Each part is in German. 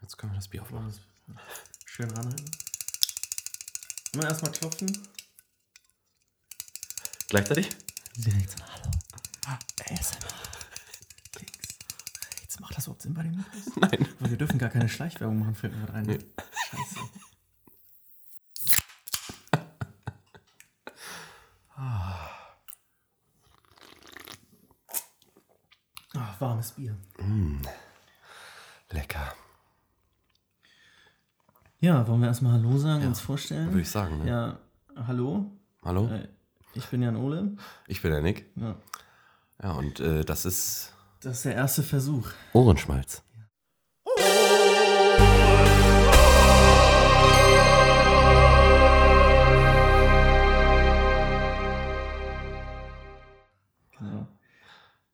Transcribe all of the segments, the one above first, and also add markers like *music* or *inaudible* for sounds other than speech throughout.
Jetzt können wir das Bier aufmachen. Schön ranhalten. Immer erstmal klopfen. Gleichzeitig? Direkt so, hallo. ASMR. Links, rechts. Macht das überhaupt Sinn bei den Mikros? *laughs* Nein. Aber wir dürfen gar keine Schleichwerbung machen, fällt mir gerade ein. Scheiße. *laughs* Ah, warmes Bier. Lecker. Ja, wollen wir erstmal Hallo sagen, Ja, uns vorstellen? Würde ich sagen. Ne? Ja, hallo. Hallo, Äh, ich bin Jan Ole. ich bin der Nick. Ja. Ja, und äh, das ist Das ist der erste Versuch. Ohrenschmalz. Genau.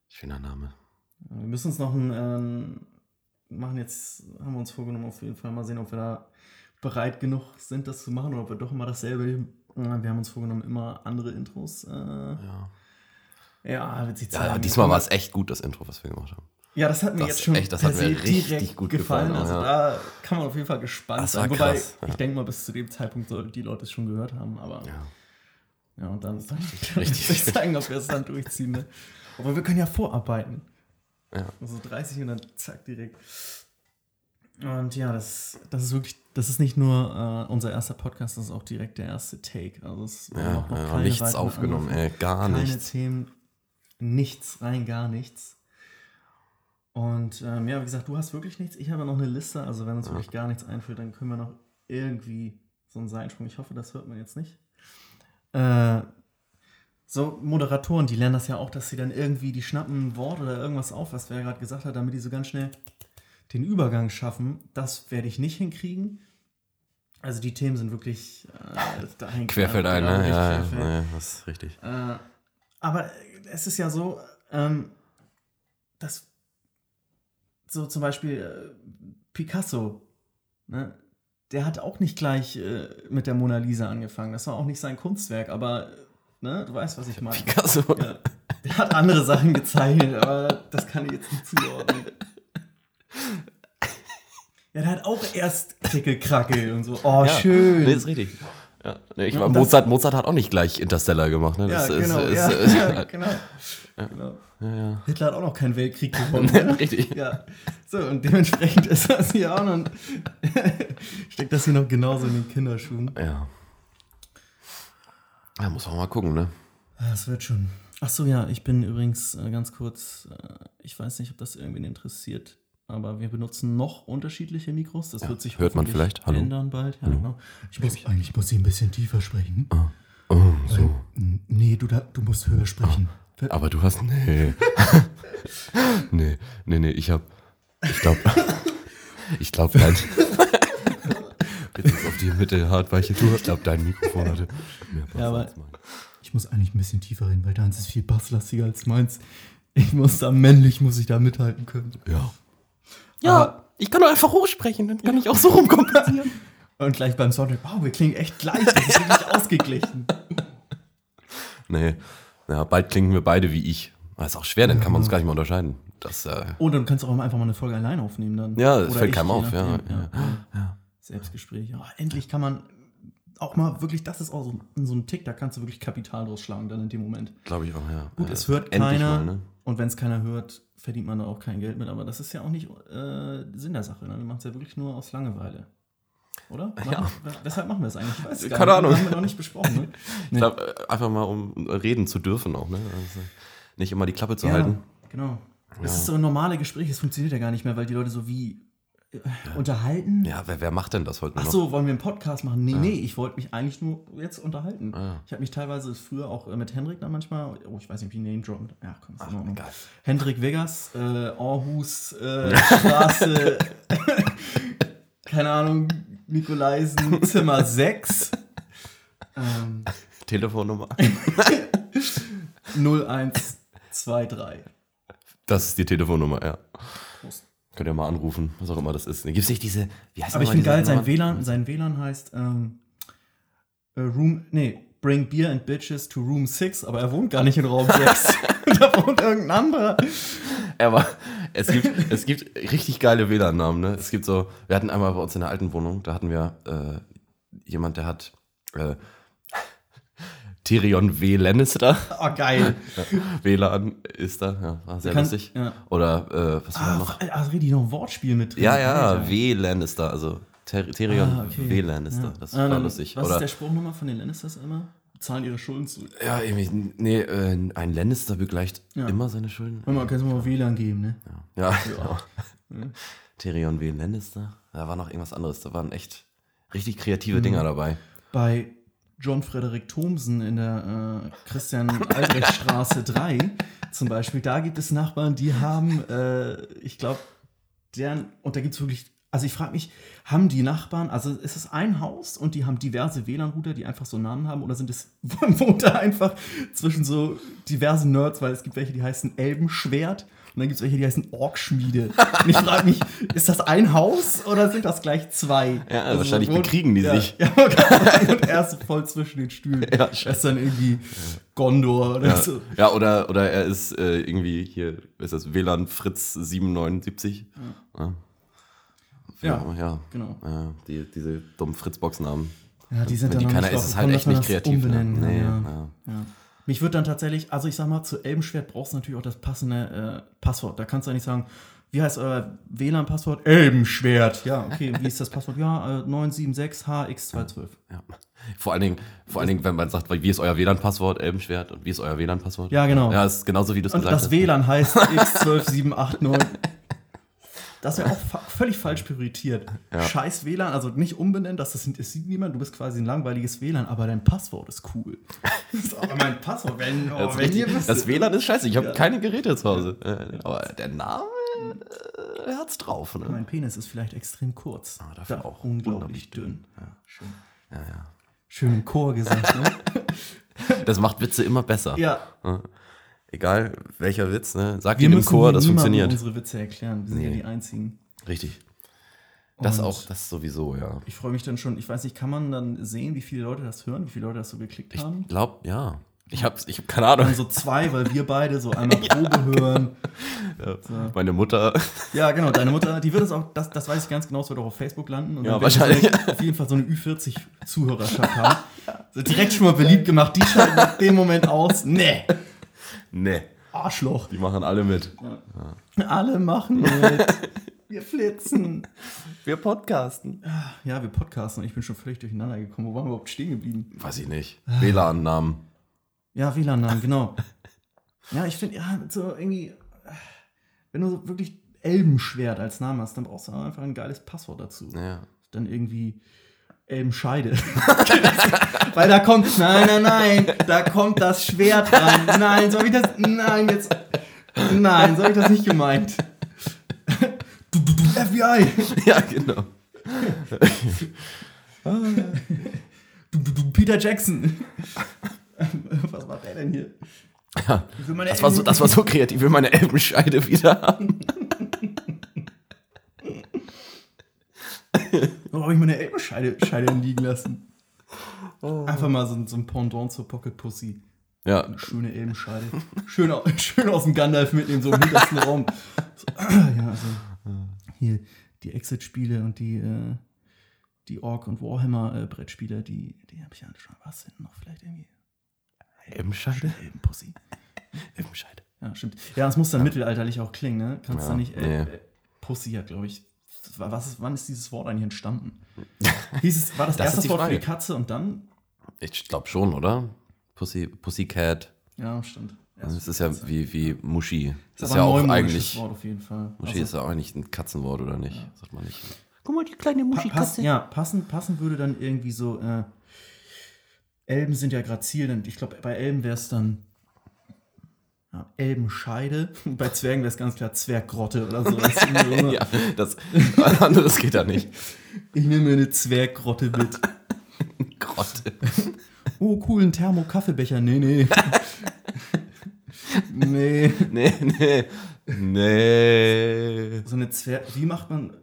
Schöner Name. Wir müssen uns noch ein, ähm, machen jetzt, haben wir uns vorgenommen, auf jeden Fall mal sehen, ob wir da bereit genug sind, das zu machen oder ob wir doch immer dasselbe. Ja, Wir haben uns vorgenommen, immer andere Intros. Äh, Ja, ja, wird sich ja zeigen. diesmal war es echt gut, das Intro, was wir gemacht haben. Ja, das hat mir Das jetzt schon echt, das hat mir richtig gut gefallen. gefallen, Also ja. da kann man auf jeden Fall gespannt sein. Wobei, krass, ja. ich denke mal, bis zu dem Zeitpunkt sollten die Leute es schon gehört haben. Aber ja, Ja. und dann soll ich *laughs* richtig. richtig zeigen, ob wir es dann durchziehen. Ne? Aber wir können ja vorarbeiten. Ja. Also 30 und dann zack direkt. Und ja, das, das ist wirklich, das ist nicht nur äh, unser erster Podcast, das ist auch direkt der erste Take. Also es Ja, noch- noch ja, nichts aufgenommen, ey, gar keine nichts. Themen, nichts, rein gar nichts. Und ähm, ja, wie gesagt, du hast wirklich nichts. Ich habe noch eine Liste, also wenn uns wirklich gar nichts einfällt, dann können wir noch irgendwie so einen Seitensprung. Ich hoffe, das hört man jetzt nicht. Äh, so Moderatoren, die lernen das ja auch, dass sie dann irgendwie, die schnappen ein Wort oder irgendwas auf, was wer gerade gesagt hat, damit die so ganz schnell den Übergang schaffen. Das werde ich nicht hinkriegen. Also die Themen sind wirklich äh, dahin Querfeld ein, ne? Ja, querfeld. ja, das ist richtig. Äh, aber es ist ja so, ähm, dass so zum Beispiel äh, Picasso, ne, der hat auch nicht gleich äh, mit der Mona Lisa angefangen. Das war auch nicht sein Kunstwerk, aber ne, du weißt, was ich meine. Picasso. Ja. Der hat andere Sachen gezeichnet, aber das kann ich jetzt nicht zuordnen. Ja, der hat auch erst Krickel-Krackel und so. Oh, Ja, schön. Nee, ist richtig. Ja, nee, ich Ja, war, Mozart, Mozart hat auch nicht gleich Interstellar gemacht, ne? Ja, Das ist- genau. ist- ja, ist- *laughs* ja, genau. genau. ja, ja. Hitler hat auch noch keinen Weltkrieg *laughs* gewonnen. ne? Richtig. Ja. So, und dementsprechend *laughs* ist das hier auch noch. steckt das hier noch genauso in den Kinderschuhen. Ja. Ja, muss man mal gucken, ne? Das wird schon. Ach so, ja, ich bin übrigens äh, ganz kurz, äh, ich weiß nicht, ob das irgendwen interessiert, aber wir benutzen noch unterschiedliche Mikros. Das Ja, wird sich hört man vielleicht? Hallo? ändern bald. Ja, genau. Ich muss, eigentlich muss ich ein bisschen tiefer sprechen. Oh, so. N- Nee, du, da, du musst höher sprechen. Aber du hast. Nee. *laughs* nee, nee, nee, ich hab. Ich glaub. *laughs* ich glaub, dein. *laughs* Jetzt ist auf die Mitte hart weiche Tour. Ich glaube, dein Mikrofon hatte mehr Bass Ja, aber- als mein. Ich muss eigentlich ein bisschen tiefer reden, weil deins ist viel basslastiger als meins. Ich muss da männlich, muss ich da mithalten können. Ja. Ja, ich kann doch einfach hochsprechen, dann kann ich auch so rumkompensieren. *laughs* Und gleich beim Soundtrack, wow, wir klingen echt gleich, das ist wirklich ausgeglichen. *laughs* Nee. Ja, bald klingen wir beide wie ich. Das ist auch schwer, dann kann man uns gar nicht mehr unterscheiden. Das, äh, Oh, dann kannst du auch einfach mal eine Folge allein aufnehmen dann. Ja, das Oder fällt ich, keinem auf, ja, nachdem, ja, Selbstgespräch. Ja, endlich kann man auch mal wirklich, das ist auch so, so ein Tick, da kannst du wirklich Kapital draus schlagen dann in dem Moment. glaube ich auch, ja. Gut, ja, es hört keiner Mal, ne? und wenn es keiner hört, verdient man da auch kein Geld mit, aber das ist ja auch nicht äh, Sinn der Sache. Ne? Wir machen es ja wirklich nur aus Langeweile. Oder? Ja. Machen wir- Weshalb machen wir es eigentlich? Ich weiß Keine. Ahnung. Haben wir noch nicht besprochen. Ne? *laughs* Ich glaube, einfach mal, um reden zu dürfen auch, ne? Also nicht immer die Klappe zu halten. genau. Ja. Das ist so ein normale Gespräch, das funktioniert ja gar nicht mehr, weil die Leute so wie äh, unterhalten. Ja, wer, wer macht denn das heute Ach noch? so, wollen wir einen Podcast machen? Nee, nee, ich wollte mich eigentlich nur jetzt unterhalten. Ah. Ich habe mich teilweise früher auch äh, mit Hendrik dann manchmal, oh, ich weiß nicht, wie Name droppen. Ja, komm, ist in Ordnung. egal. Hendrik Vegas, äh, Aarhus, äh, *laughs* Straße, keine Ahnung, Nikolaisen, Zimmer *laughs* 6, ähm, Telefonnummer. *laughs* 0123. Das ist die Telefonnummer, ja. Könnt ihr mal anrufen, was auch immer das ist. Gibt es nicht diese, wie heißt Aber ich finde geil, sein? WLAN, sein WLAN heißt ähm, äh, Room, nee, Bring Beer and Bitches to Room 6, aber er wohnt gar nicht in Raum 6. *laughs* *laughs* da wohnt irgendein anderer. Aber es gibt, es gibt richtig geile WLAN-Namen, ne? Es gibt so, wir hatten einmal bei uns in der alten Wohnung, da hatten wir äh, jemand, der hat äh, Tyrion W. Lannister. Oh, geil. *laughs* WLAN ist da, ja, war sehr Kann- lustig. ja. Oder äh, was war da Ah, noch? also richtig noch ein Wortspiel mit drin. Ja, ja, Alter. W. Lannister, also Ter Tyrion Ah, okay. W. Lannister. Ja. Das Ah, war dann- lustig. Was Oder ist der Spruch nochmal von den Lannisters immer? Zahlen ihre Schulden zurück. ja, irgendwie, nee, äh, ein Lannister begleicht Ja. immer seine Schulden. Hör mal, kannst du mal WLAN geben, ne? Ja, genau. Tyrion W. Lannister. Da war noch irgendwas anderes. Da waren echt richtig Mhm. kreative Dinger dabei. Bei John Frederik Thomsen in der äh, Christian-Albrecht-Straße 3 zum Beispiel, da gibt es Nachbarn, die haben, äh, ich glaube, deren, und da gibt es wirklich, also ich frage mich, haben die Nachbarn, also ist es ein Haus und die haben diverse WLAN-Router, die einfach so Namen haben, oder sind es, *laughs* wohnt da einfach zwischen so diversen Nerds, weil es gibt welche, die heißen Elbenschwert und dann gibt es welche, die heißen Orkschmiede. Und ich frage mich, ist das ein Haus oder sind das gleich zwei? Ja, wahrscheinlich wohnt- bekriegen die ja, sich. Ja, und er ist voll zwischen den Stühlen. Ja, er ist dann irgendwie Gondor oder Ja, so. ja oder, oder er ist äh, irgendwie hier, ist das WLAN Fritz 779. Ja. Ja, ja. genau. Die, diese dummen Fritz-Box-Namen. Ja, die sind dann die keiner nicht ist, ist halt echt nicht kreativ. Ne? Nee, ja. Mich würde dann tatsächlich, also ich sag mal, zu Elbenschwert brauchst du natürlich auch das passende äh, Passwort. Da kannst du ja nicht sagen, wie heißt euer WLAN-Passwort? Elbenschwert. Ja, okay, wie ist das Passwort? Ja, äh, 976HX212. Ja. Vor allen Dingen, vor allen Dingen, wenn man sagt, wie ist euer WLAN-Passwort, Elbenschwert, und wie ist euer WLAN-Passwort? Ja, genau. Ja, ist genauso wie du es Und gesagt das hast. WLAN heißt *laughs* X12789. Das wäre auch fa völlig falsch priorisiert. Ja. Scheiß WLAN, also nicht umbenennen, das, das, das sieht niemand, du bist quasi ein langweiliges WLAN, aber dein Passwort ist cool. *laughs* Das ist aber mein Passwort, wenn, oh, Das, ist wenn ihr das WLAN ist scheiße, ich habe Ja. keine Geräte zu Hause. Äh, Aber der Name, äh, er hat's drauf. Ne? Mein Penis ist vielleicht extrem kurz. Ah, dafür Da auch unglaublich dünn. Ja. Schön. Ja, ja. Schön im Chor gesagt, ne? *laughs* Das macht Witze immer besser. ja. Egal welcher Witz, ne? Sag Wir ihn im Chor, das funktioniert. unsere Witze erklären. Wir sind ja Nee. die Einzigen. Richtig. Das Und auch, das sowieso, ja. Ich freue mich dann schon. Ich weiß nicht, kann man dann sehen, wie viele Leute das hören, wie viele Leute das so geklickt Ich haben? glaube, ja. Ich habe ich hab keine Ahnung. Dann so zwei, weil wir beide so *laughs* einmal Probe hören. *laughs* So. Meine Mutter, Ja, genau, deine Mutter, die wird es auch, das, das weiß ich ganz genau, es wird auch auf Facebook landen. Und Ja, wahrscheinlich. So eine, auf jeden Fall so eine Ü40-Zuhörerschaft *laughs* haben. So direkt schon mal beliebt gemacht, die schalten ab dem Moment aus. Nee, ne, Arschloch. die machen alle mit. Alle machen mit. *laughs* Wir flitzen. Wir podcasten. Ja, wir podcasten ich bin schon völlig durcheinander gekommen. Wo waren wir überhaupt stehen geblieben? Weiß ich nicht. WLAN-Namen. Ja, WLAN-Namen, genau. Ja, ich finde, ja, so irgendwie, wenn du so wirklich Elbenschwert als Namen hast, dann brauchst du auch einfach ein geiles Passwort dazu. Ja. Dann irgendwie Elbenscheide. *laughs* Weil da kommt, nein, nein, nein, da kommt das Schwert ran. Nein, so habe ich das, nein, jetzt, nein, so habe ich das nicht gemeint. *laughs* Du, du, du, FBI. ja, genau. Du, du, du, Peter Jackson. Was war der denn hier? Ja. Das war, so, das war so kreativ. Ich will meine Elbenscheide wieder haben. *laughs* *laughs* Warum habe ich meine Elbenscheide Scheide liegen lassen? Einfach mal so, ein- so ein Pendant zur Pocket Pussy. Ja, Eine schöne Elbenscheide. Schön, *laughs* schön aus dem Gandalf mitnehmen, so im hintersten Raum. So, *clears throat* ja, also hier die Exit-Spiele und die, äh, die Ork- und Warhammer-Brettspiele, die, die habe ich ja schon. Was sind noch vielleicht irgendwie? Elbenscheide? Elbenpussy. Elbenscheide. Ja, stimmt. Ja, es muss dann mittelalterlich auch klingen, ne? Kannst Ja, du nicht. Äh, nee. Pussy hat, glaube ich. Was ist, wann ist dieses Wort eigentlich entstanden? *laughs* Hieß es, war das, Das ist erste Wort für die. Katze und dann? Ich glaube schon, oder? Pussy, Pussycat. Ja, stimmt. Das ist ja wie, wie Muschi. Das ist aber ja auch eigentlich. Wort auf jeden Fall. Muschi Also, ist ja auch eigentlich ein Katzenwort, oder nicht? Sagt man nicht. Guck mal, die kleine pa pass, Muschikatze. ja, passen, passen würde dann irgendwie so. Äh, Elben sind ja grazil, denn ich glaube, bei Elben wäre es dann. Ja, Elbenscheide. *laughs* Bei Zwergen wäre es ganz klar Zwerggrotte oder so. Das ist irgendwie so Ja, das *laughs* anderes geht da nicht. Ich nehme mir eine Zwerggrotte mit. *laughs* Grotte. Oh, cool, ein Thermo-Kaffeebecher. Nee, nee. nee. Nee, nee. Nee. So eine Zwerg. Wie macht man.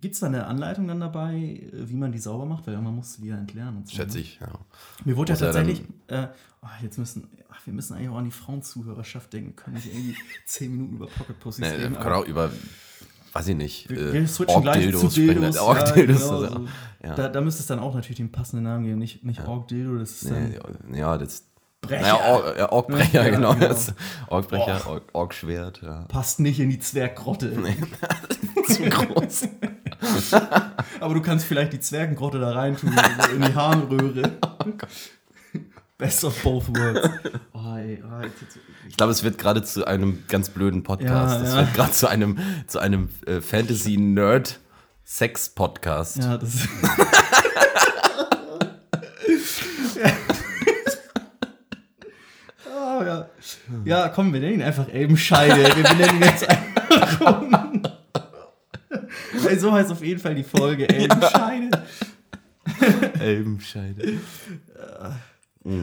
Gibt es da eine Anleitung dann dabei, wie man die sauber macht? Weil irgendwann musst du die ja entleeren und so. Schätze ne? ich, ja. Mir wurde ja Muss tatsächlich, äh, oh, jetzt müssen, ach, wir müssen eigentlich auch an die Frauenzuhörerschaft denken. Wir können nicht irgendwie *laughs* zehn Minuten über Pocket Pussies Nee, wir reden. können auch über, weiß ich nicht, wir, äh, wir switchen gleich zu. Dildos. Org-Dildos, ja, genau, also, so. ja. da, da müsste es dann auch natürlich den passenden Namen geben. Nicht, nicht Org-Dildo, das ist dann Nee, ja, das. Brecher. Naja, Org, ja, Orgbrecher, Ja, genau. genau. *laughs* Orgbrecher, Org, Orgschwert, ja. passt nicht in die Zwerggrotte. *laughs* Zu groß. Aber du kannst vielleicht die Zwergengrotte da reintun, so in die Harnröhre. Oh Best of both worlds. *laughs* Oh, ey, oh, Ich glaube, es wird gerade zu einem ganz blöden Podcast. Ja, es ja. wird gerade zu einem, zu einem äh, Fantasy-Nerd-Sex-Podcast. ja, das. *laughs* Oh, ja. ja, komm, wir nennen ihn einfach Elbenscheide. Wir benennen ihn jetzt einfach um. *laughs* Ey, so heißt auf jeden Fall die Folge Elbenscheide. Elbenscheide.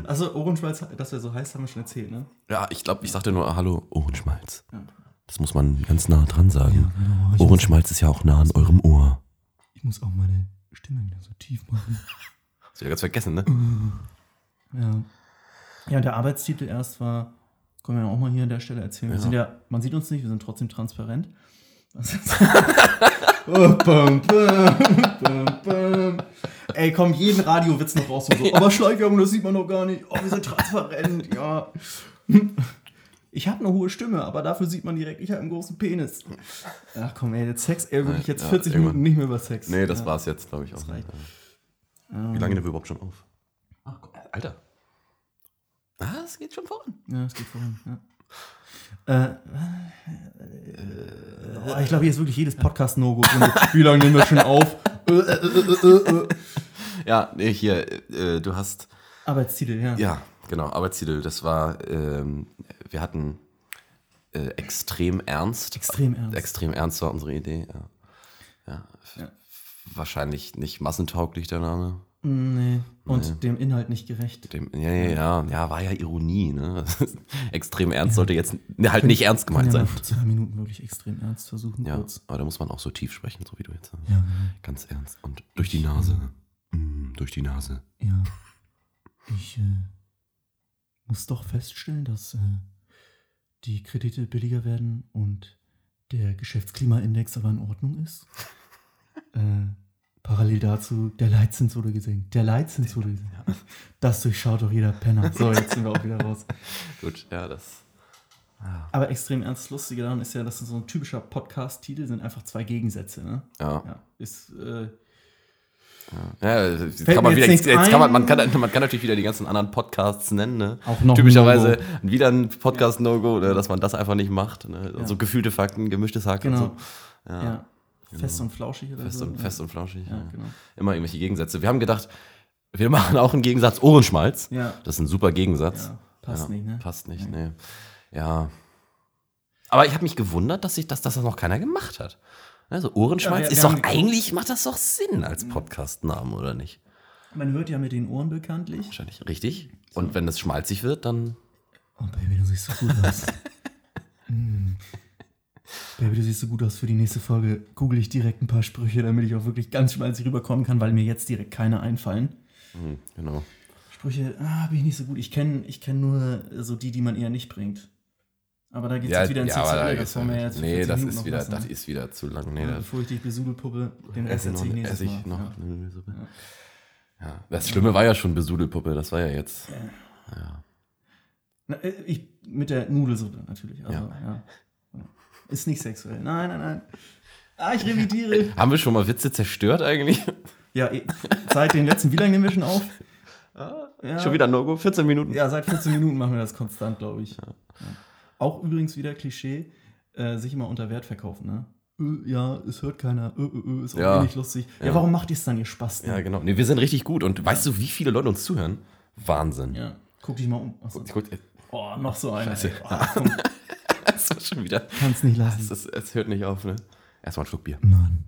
Also Ohrenschmalz, dass er so heißt, haben wir schon erzählt, ne? Ja, ich glaube, ich sagte nur Hallo, Ohrenschmalz. Das muss man ganz nah dran sagen. Ich, muss, Ohrenschmalz ist ja auch nah an eurem Ohr. ich muss auch meine Stimme wieder so tief machen. *laughs* Hast du ja ganz vergessen, ne? Ja. Ja, der Arbeitstitel erst war, können wir ja auch mal hier an der Stelle erzählen. Wir Ja. sind ja, man sieht uns nicht, wir sind trotzdem transparent. *laughs* *laughs* Oh, bam, bam, bam, bam. Ey, komm, jeden Radiowitz noch raus und so. Aber Schleichwerbung, das sieht man doch gar nicht. Oh, wir sind transparent, ja. Ich habe eine hohe Stimme, aber dafür sieht man direkt, ich habe einen großen Penis. Ach komm, ey, jetzt Sex, ey, wirklich jetzt Ja, 40 irgendwann. Minuten nicht mehr über Sex. Nee, das ja. war's jetzt, glaube ich, auch. reicht. Wie lange nehmen wir überhaupt schon auf? Ach, Alter. Ah, es geht schon voran. Ja, es geht voran. Ja. Äh, äh, ich glaube, hier ist wirklich jedes Podcast-No-Go. *laughs* Wie lange nehmen wir schon auf? Äh, äh, äh. Ja, nee, hier, äh, du hast. Arbeitstitel, ja. Ja, genau, Arbeitstitel. Das war, ähm, wir hatten äh, extrem ernst. Extrem ernst. Extrem ernst war unsere Idee, ja. ja. Ja. Wahrscheinlich nicht massentauglich der Name. Nee. Und dem Inhalt nicht gerecht. Dem, ja, ja, ja, ja, war ja Ironie, ne? *laughs* extrem ernst sollte jetzt ne, halt nicht ernst gemeint ja sein. für zwei Minuten wirklich extrem ernst versuchen, Ja, kurz. aber da muss man auch so tief sprechen, so wie du jetzt. Ja, Ganz ernst. Und durch die Nase. Mm, durch die Nase. ja. Ich äh, muss doch feststellen, dass äh, die Kredite billiger werden und der Geschäftsklimaindex aber in Ordnung ist. *laughs* äh, parallel dazu, der Leitzins wurde gesenkt. Der Leitzins wurde gesenkt. Das durchschaut doch jeder Penner. So, jetzt sind wir auch wieder raus. *laughs* Gut, ja, das. Aber extrem ernst. Lustige daran ist ja, dass so ein typischer Podcast-Titel sind einfach zwei Gegensätze, ne? Ja. Ja. Ist, äh, Ja, Fällt kann man wieder, jetzt jetzt, kann man, man, kann, man kann natürlich wieder die ganzen anderen Podcasts nennen, ne? Auch noch Typischerweise No-Go. wieder ein Podcast-No-Go, ne, dass man das einfach nicht macht. Ne? Ja. So gefühlte Fakten, gemischtes Hack Genau. und so. Ja. ja. Fest und flauschig oder Fest, so. und, fest und flauschig. Ja, Ja. genau. Immer irgendwelche Gegensätze. Wir haben gedacht, wir *laughs* machen auch einen Gegensatz Ohrenschmalz. Ja. Das ist ein super Gegensatz. Ja, passt nicht, ne? Passt nicht, nee. Ja. Aber ich habe mich gewundert, dass, ich, dass das noch keiner gemacht hat. Also Ohrenschmalz Ja, wir- ist wir doch eigentlich, macht das doch Sinn als Podcast-Name, oder nicht? Man hört ja mit den Ohren bekanntlich. Wahrscheinlich. Richtig. Und wenn es schmalzig wird, dann. Oh, Baby, du siehst so gut aus. *laughs* mm. Baby, du siehst so gut aus. Für die nächste Folge google ich direkt ein paar Sprüche, damit ich auch wirklich ganz schmalzig rüberkommen kann, weil mir jetzt direkt keine einfallen. Hm, genau. Sprüche, ah, bin ich nicht so gut. Ich kenne ich kenn nur so die, die man eher nicht bringt. Aber da geht es jetzt wieder ins da Sexuelle. geht's wollen wir ja jetzt. Nee, 40 das ist, wieder, lassen, das ist wieder zu lang. Nee, Ja, das Bevor ich dich besudelpuppe, den Rest erzähle ich nächstes ich Mal. noch Ja. eine Nudelsuppe. Ja. Das Schlimme war ja schon Besudelpuppe, das war ja jetzt. Ja. Na, äh, ich, mit der Nudelsuppe natürlich. Also, Ja. Ist nicht sexuell. Nein, nein, nein. Ah, ich revidiere. *laughs* Haben wir schon mal Witze zerstört eigentlich? Ja, eh, seit den letzten, wie lange nehmen wir schon auf? Ja. Schon wieder No-Go? 14 Minuten? Ja, seit 14 Minuten machen wir das konstant, glaube ich. Ja. Auch übrigens wieder Klischee, äh, sich immer unter Wert verkaufen, ne? Äh, ja, es hört keiner, äh, äh, äh, ist auch eh nicht lustig. Ja, warum macht ihr es dann, ihr Spaß? Ja, genau. Nee, wir sind richtig gut. Und weißt du, wie viele Leute uns zuhören? Wahnsinn. ja. Guck dich mal um. Achso. Guck, Oh, noch so einer. Scheiße. Oh, *laughs* das war schon wieder. kannst nicht Es, lassen. ist, es hört nicht auf, ne? Erstmal ein Schluck Bier. Nein.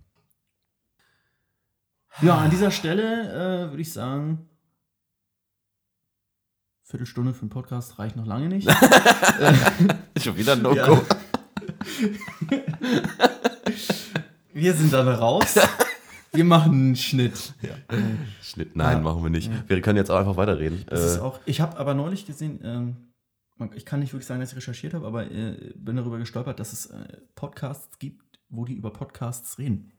Ja, an dieser Stelle äh, würde ich sagen, Viertelstunde für einen Podcast reicht noch lange nicht. *laughs* *laughs* Schon wieder ein No-Go. Ja. *laughs* Wir sind dann raus. Wir machen einen Schnitt. Schnitt, nein, Ja. machen wir nicht. Wir können jetzt auch einfach weiterreden. Das ist Äh, auch, ich habe aber neulich gesehen, ähm, ich kann nicht wirklich sagen, dass ich recherchiert habe, aber äh, bin darüber gestolpert, dass es äh, Podcasts gibt, wo die über Podcasts reden.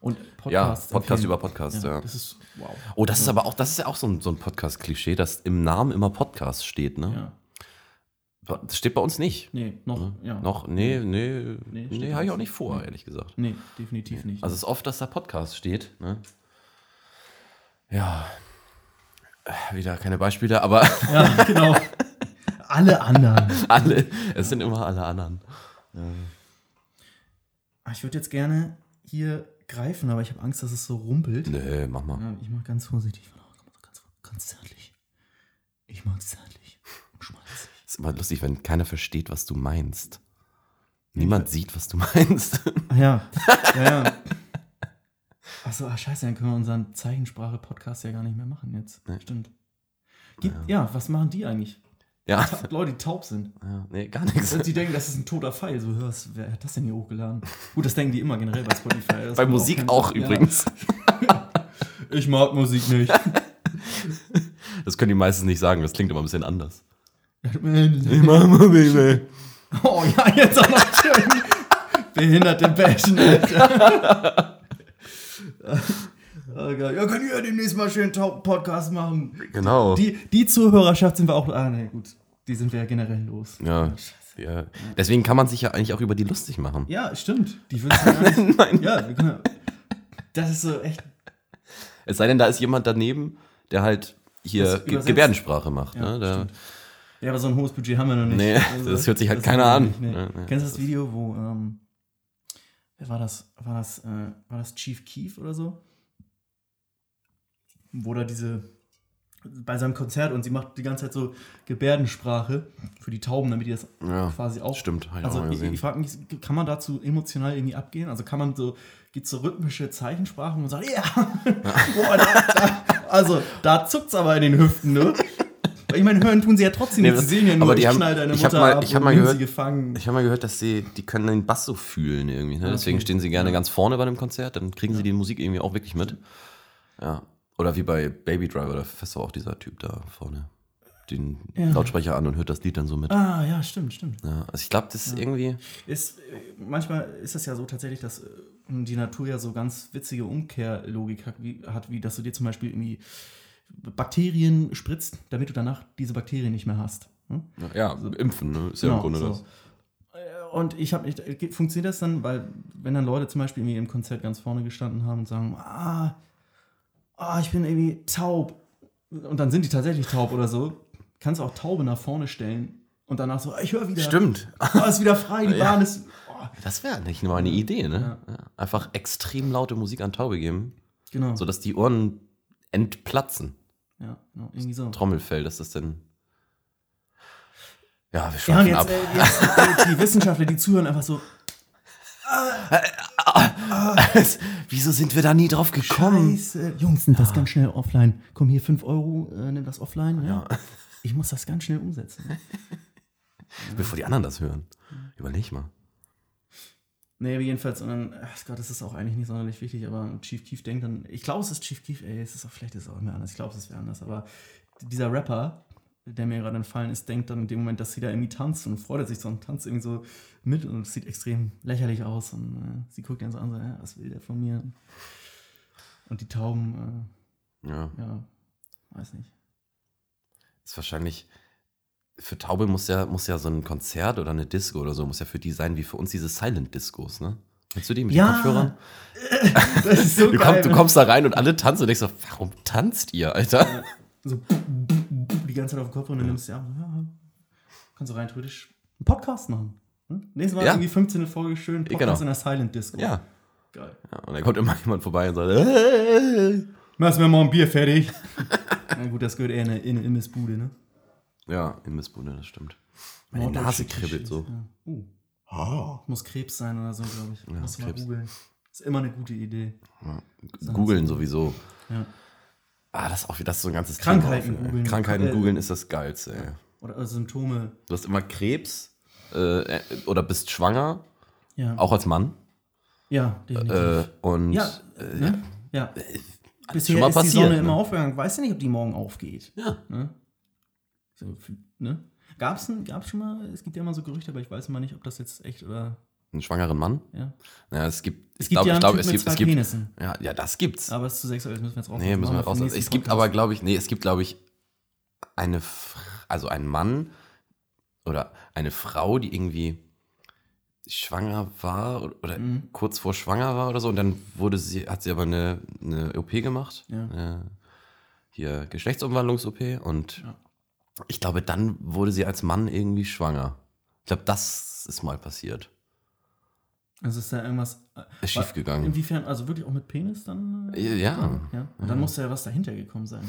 Und Podcasts. Podcast empfehlen. über Podcast, ja. Das ist, wow. oh, das ist aber auch, das ist ja auch so ein, so ein Podcast-Klischee, dass im Namen immer Podcast steht, ne? Ja. Das steht bei uns nicht. Nee, noch, ja. Noch, nee, nee, Nee, nee, habe ich auch nicht vor, nicht. ehrlich gesagt. Nee, definitiv nicht. Also es ist oft, dass da Podcast steht, ne? Ja. Äh, Wieder keine Beispiele, aber ja, genau. *laughs* Alle anderen. *laughs* alle, es sind immer alle anderen. Ah, Ich würde jetzt gerne hier greifen, aber ich habe Angst, dass es so rumpelt. Nee, mach mal. Ja, ich mache ganz vorsichtig. Ganz, ganz zärtlich. Ich mag zärtlich und schmalzig. ist immer lustig, wenn keiner versteht, was du meinst. Niemand sieht, was du *laughs* meinst. Ah ja, ja, ja. Achso, ah, scheiße, dann können wir unseren Zeichensprache-Podcast ja gar nicht mehr machen jetzt. Nee. Stimmt. Gibt, ja. was machen die eigentlich? Ja. Ta Leute, die taub sind. ja nee, gar nichts. Und die denken, das ist ein toter Pfeil. So, hörst, wer hat das denn hier hochgeladen? Gut, das denken die immer generell bei Spotify. Das Bei Musik keinen auch Sinn. Ja. übrigens. Ich mag Musik nicht. Das können die meistens nicht sagen, das klingt immer ein bisschen anders. *laughs* oh ja, jetzt auch noch schön. Behinderte Bäschen, Alter. Gott. Ja, ihr ja demnächst mal schön taub Podcast machen. Genau. Die, die Zuhörerschaft sind wir auch. Ah, ne, gut. Die sind wir ja generell los. ja. ja. Deswegen kann man sich ja eigentlich auch über die lustig machen. Ja, stimmt. Die würden ja. *laughs* Nein. Ja, wir können, das ist so echt. Es sei denn, da ist jemand daneben, der halt hier Ge. Gebärdensprache macht. Ja, ne? stimmt. Ja, aber so ein hohes Budget haben wir noch nicht. Also, Nee, das hört sich halt keiner wir an. Nee. Nee, nee, Kennst du das das Video, wo, ähm, wer war das? War das, äh, war das Chief Keef oder so? Wo da diese, bei seinem Konzert und sie macht die ganze Zeit so Gebärdensprache für die Tauben, damit die das Ja, quasi auch. stimmt, ich also auch ich, ich frage mich, kann man dazu emotional irgendwie abgehen? Also kann man so, gibt so rhythmische Zeichensprachen und sagt, ja, *laughs* boah, da, da, also da zuckt's aber in den Hüften, ne? Ich meine, hören tun sie ja trotzdem Nee, nicht. Sie sehen ja nur, aber die ich haben- knall deine ich Mutter mal- ab ich und mal gehört- sie gefangen. Ich habe mal gehört, dass sie, die können den Bass so fühlen irgendwie. Ne? Deswegen Okay. stehen sie gerne Ja. ganz vorne bei einem Konzert, dann kriegen sie die Musik irgendwie auch wirklich mit. Ja. Oder wie bei Baby Driver, da fässt auch dieser Typ da vorne den Ja. Lautsprecher an und hört das Lied dann so mit. Ah, ja, stimmt, stimmt. Ja, also ich glaube, das ist irgendwie. Ist, manchmal ist es ja so tatsächlich, dass äh, die Natur ja so ganz witzige Umkehrlogik hat wie, hat, wie dass du dir zum Beispiel irgendwie Bakterien spritzt, damit du danach diese Bakterien nicht mehr hast. Hm? Ja, impfen, ne? Ist ja im Grunde so. das. Äh, Und ich habe nicht, äh, funktioniert das dann, weil wenn dann Leute zum Beispiel irgendwie im Konzert ganz vorne gestanden haben und sagen, ah, ah, ich bin irgendwie taub und dann sind die tatsächlich taub oder so, kannst du auch Taube nach vorne stellen und danach so, ich höre wieder, Stimmt. oh, ist wieder frei, die *laughs* Ja. Bahn ist, oh, Das wäre nicht nur eine Idee, ne? Ja. Einfach extrem laute Musik an Taube geben, genau, sodass die Ohren entplatzen. ja, genau, irgendwie so. Trommelfell, dass das denn. Ja, wir Ja, und jetzt, ab. äh, jetzt äh, die Wissenschaftler, die zuhören, einfach so, *laughs* Wieso sind wir da nie drauf gekommen? Scheiße. Jungs, nimm das ganz schnell offline. Komm hier, 5 Euro, äh, nimm das offline. Ja. Ich muss das ganz schnell umsetzen. Bevor die anderen das hören. Überleg mal. Nee, aber jedenfalls, und dann, ach Gott, das ist auch eigentlich nicht sonderlich wichtig, aber Chief Keef denkt dann, ich glaube, es ist Chief Keef, ey, es ist auch, vielleicht ist es auch immer anders, ich glaube, es wäre anders, aber dieser Rapper, der mir gerade entfallen ist, denkt dann in dem Moment, dass sie da irgendwie tanzt und freut sich so und tanzt irgendwie so mit und es sieht extrem lächerlich aus und äh, sie guckt dann so an, so, ja, was will der von mir? Und die Tauben, Ja. äh, ja, weiß nicht. Ist wahrscheinlich. Für Taube muss ja, muss ja so ein Konzert oder eine Disco oder so, muss ja für die sein, wie für uns diese Silent-Discos, ne? Kennst du die mit Ja, den Kopfhörern? *laughs* Das ist so Du, geil. komm, du kommst da rein und alle tanzen und denkst so, warum tanzt ihr, Alter? so ganze Zeit auf den Kopf und dann nimmst du ja, ja, kannst du rein theoretisch einen Podcast machen. Hm? Nächstes Mal Ja. irgendwie 15. Folge schön Podcast Genau. in der Silent Disco. Ja. Geil. ja. Und dann kommt immer jemand vorbei und sagt, äh. Machst mir mal ein Bier fertig. *laughs* Na gut, das gehört eher in eine, in eine Imbissbude, ne? Ja, in Missbude, das stimmt. Meine Norddeutsche Nase kribbelt so. Ja. Uh. Muss Krebs sein oder so, glaube ich. Ja, Muss mal googeln. Ist immer eine gute Idee. Googeln sowieso. Ja. Ah, das ist auch wieder so ein ganzes Krankheiten Thema. googeln. Krankheiten Äh, googeln ist das Geilste, ey. Oder äh, Symptome. Du hast immer Krebs äh, äh, oder bist schwanger, Ja. auch als Mann. Ja, definitiv. Äh, und ja, äh, ne? ja. Bisher schon mal ist passiert, die Sonne ne? immer aufgegangen. Weißt du nicht, ob die morgen aufgeht? ja. Ne? So, ne? Gab's, gab's schon mal, es gibt ja immer so Gerüchte, aber ich weiß immer nicht, ob das jetzt echt oder, einen schwangeren Mann. ja. Ja, es gibt, Es ich gibt glaube, ja ich glaube, es gibt, es gibt, Penissen. ja, ja, das gibt's. Aber es ist zu sexuell, das müssen wir jetzt raus. Nee, müssen wir raus. Es gibt aber, glaube ich, nee, es gibt, glaube ich, eine, also einen Mann oder eine Frau, die irgendwie schwanger war oder, oder Mhm. kurz vor schwanger war oder so und dann wurde sie, hat sie aber eine, eine OP gemacht. Ja. Äh, hier Geschlechtsumwandlungs-OP und Ja. ich glaube, dann wurde sie als Mann irgendwie schwanger. Ich glaube, das ist mal passiert. Also ist da irgendwas. Ist schiefgegangen. Inwiefern, also wirklich auch mit Penis dann? äh, Ja. ja. Und dann muss da ja was dahinter gekommen sein.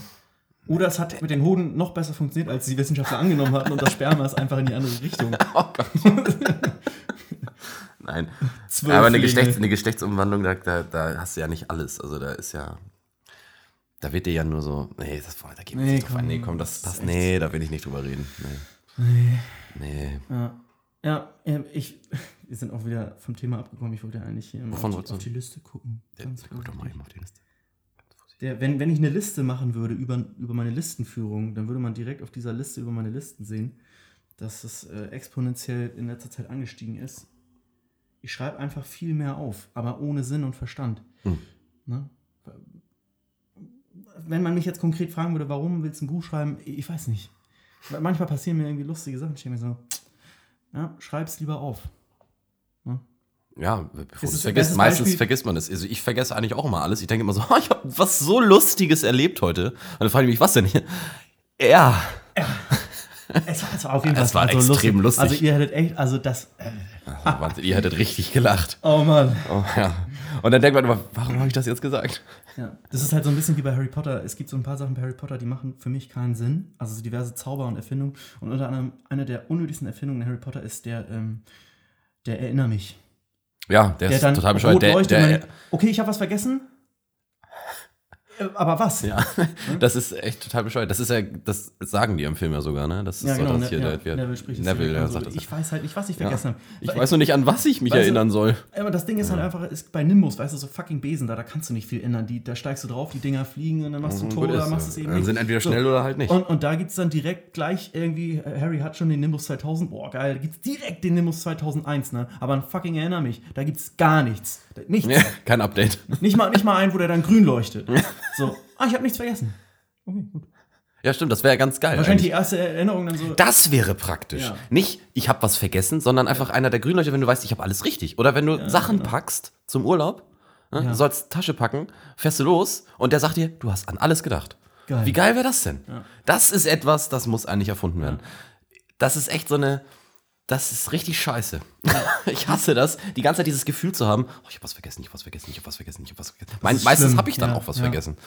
Oder es hat mit den Hoden noch besser funktioniert, als die Wissenschaftler angenommen hatten und das Sperma ist einfach in die andere Richtung. *laughs* Oh Gott. *laughs* Nein. Zwölf Aber eine. Geschlechts-, eine Geschlechtsumwandlung, da, da, da hast du ja nicht alles. Also da ist ja. Da wird dir ja nur so, nee, das, da geht Nee, komm, ein. Nee, komm, das, das nee, da will ich nicht drüber reden. Nee. Nee. Nee. Ja. Ja, ähm, ich, wir sind auch wieder vom Thema abgekommen. Ich wollte eigentlich hier auf, die, auf die Liste gucken. Ganz Guck doch mal eben auf die Liste. Der, wenn, wenn ich eine Liste machen würde über, über meine Listenführung, dann würde man direkt auf dieser Liste über meine Listen sehen, dass es äh, exponentiell in letzter Zeit angestiegen ist. Ich schreibe einfach viel mehr auf, aber ohne Sinn und Verstand. Hm. Ne? Wenn man mich jetzt konkret fragen würde, warum willst du ein Buch schreiben, ich weiß nicht. Manchmal passieren mir irgendwie lustige Sachen. Ich denke mir so, ja, schreib's lieber auf. Ja, bevor Das du es vergisst, das ist meistens Beispiel- vergisst man es. Also ich vergesse eigentlich auch immer alles. Ich denke immer so, *laughs* ich habe was so Lustiges erlebt heute. Und dann frage ich mich, was denn hier? Ja. Es war, es war auf jeden *laughs* Fall Es war also extrem lustig. Also ihr hättet echt, also das, äh, Also, Wahnsinn, ihr hättet richtig gelacht. *laughs* oh Mann. Oh, ja. Und dann denkt man immer, warum habe ich das jetzt gesagt? Ja, das ist halt so ein bisschen wie bei Harry Potter. Es gibt so ein paar Sachen bei Harry Potter, die machen für mich keinen Sinn. Also so diverse Zauber und Erfindungen. Und unter anderem eine der unnötigsten Erfindungen in Harry Potter ist der, ähm, der Erinner mich. Ja, der, Der ist total bescheuert. Der, der, okay, ich habe was vergessen. Äh, Aber was? Ja, das ist echt total bescheuert. Das ist ja, das sagen die im Film ja sogar, ne? Das ist Ja, so, genau. dass hier der, ja, der, Neville Neville, direkt der an, so, sagt das. Ich weiß halt nicht, was ich vergessen habe. Ich weiß nur nicht, an was ich mich Weißt du- erinnern soll. Aber das Ding ist halt einfach, ist bei Nimbus, weißt du, so fucking Besen da, da kannst du nicht viel ändern. Die, da steigst du drauf, die Dinger fliegen und dann machst du Mhm, Tor oder ist, machst es eben Dann nicht. sind entweder So. schnell oder halt nicht. Und, und da gibt es dann direkt gleich irgendwie, äh, Harry hat schon den Nimbus 2000, boah geil, da gibt es direkt den Nimbus 2001, ne? Aber ein fucking erinnere mich, da gibt es gar nichts. Nichts. Kein Update. Nicht, mal, nicht mal einen, wo der dann grün leuchtet. *laughs* So, ah, ich habe nichts vergessen. Okay, gut. Ja, stimmt, das wäre ja ganz geil. Wahrscheinlich die eigentlich. erste Erinnerung dann so. Das wäre praktisch. Ja. Nicht, ich habe was vergessen, sondern einfach einer der Grünleuchter, wenn du weißt, ich habe alles richtig. Oder wenn du Sachen packst zum Urlaub, ne, Ja. du sollst Tasche packen, fährst du los und der sagt dir, du hast an alles gedacht. Geil. Wie geil wäre das denn? Ja. Das ist etwas, das muss eigentlich erfunden werden. Das ist echt so eine. Das ist richtig scheiße. *laughs* Ich hasse das, die ganze Zeit dieses Gefühl zu haben, oh, ich habe was vergessen, ich habe was vergessen, ich habe was vergessen, ich habe was vergessen. Mein, ist meistens habe ich dann Ja, auch was ja. vergessen.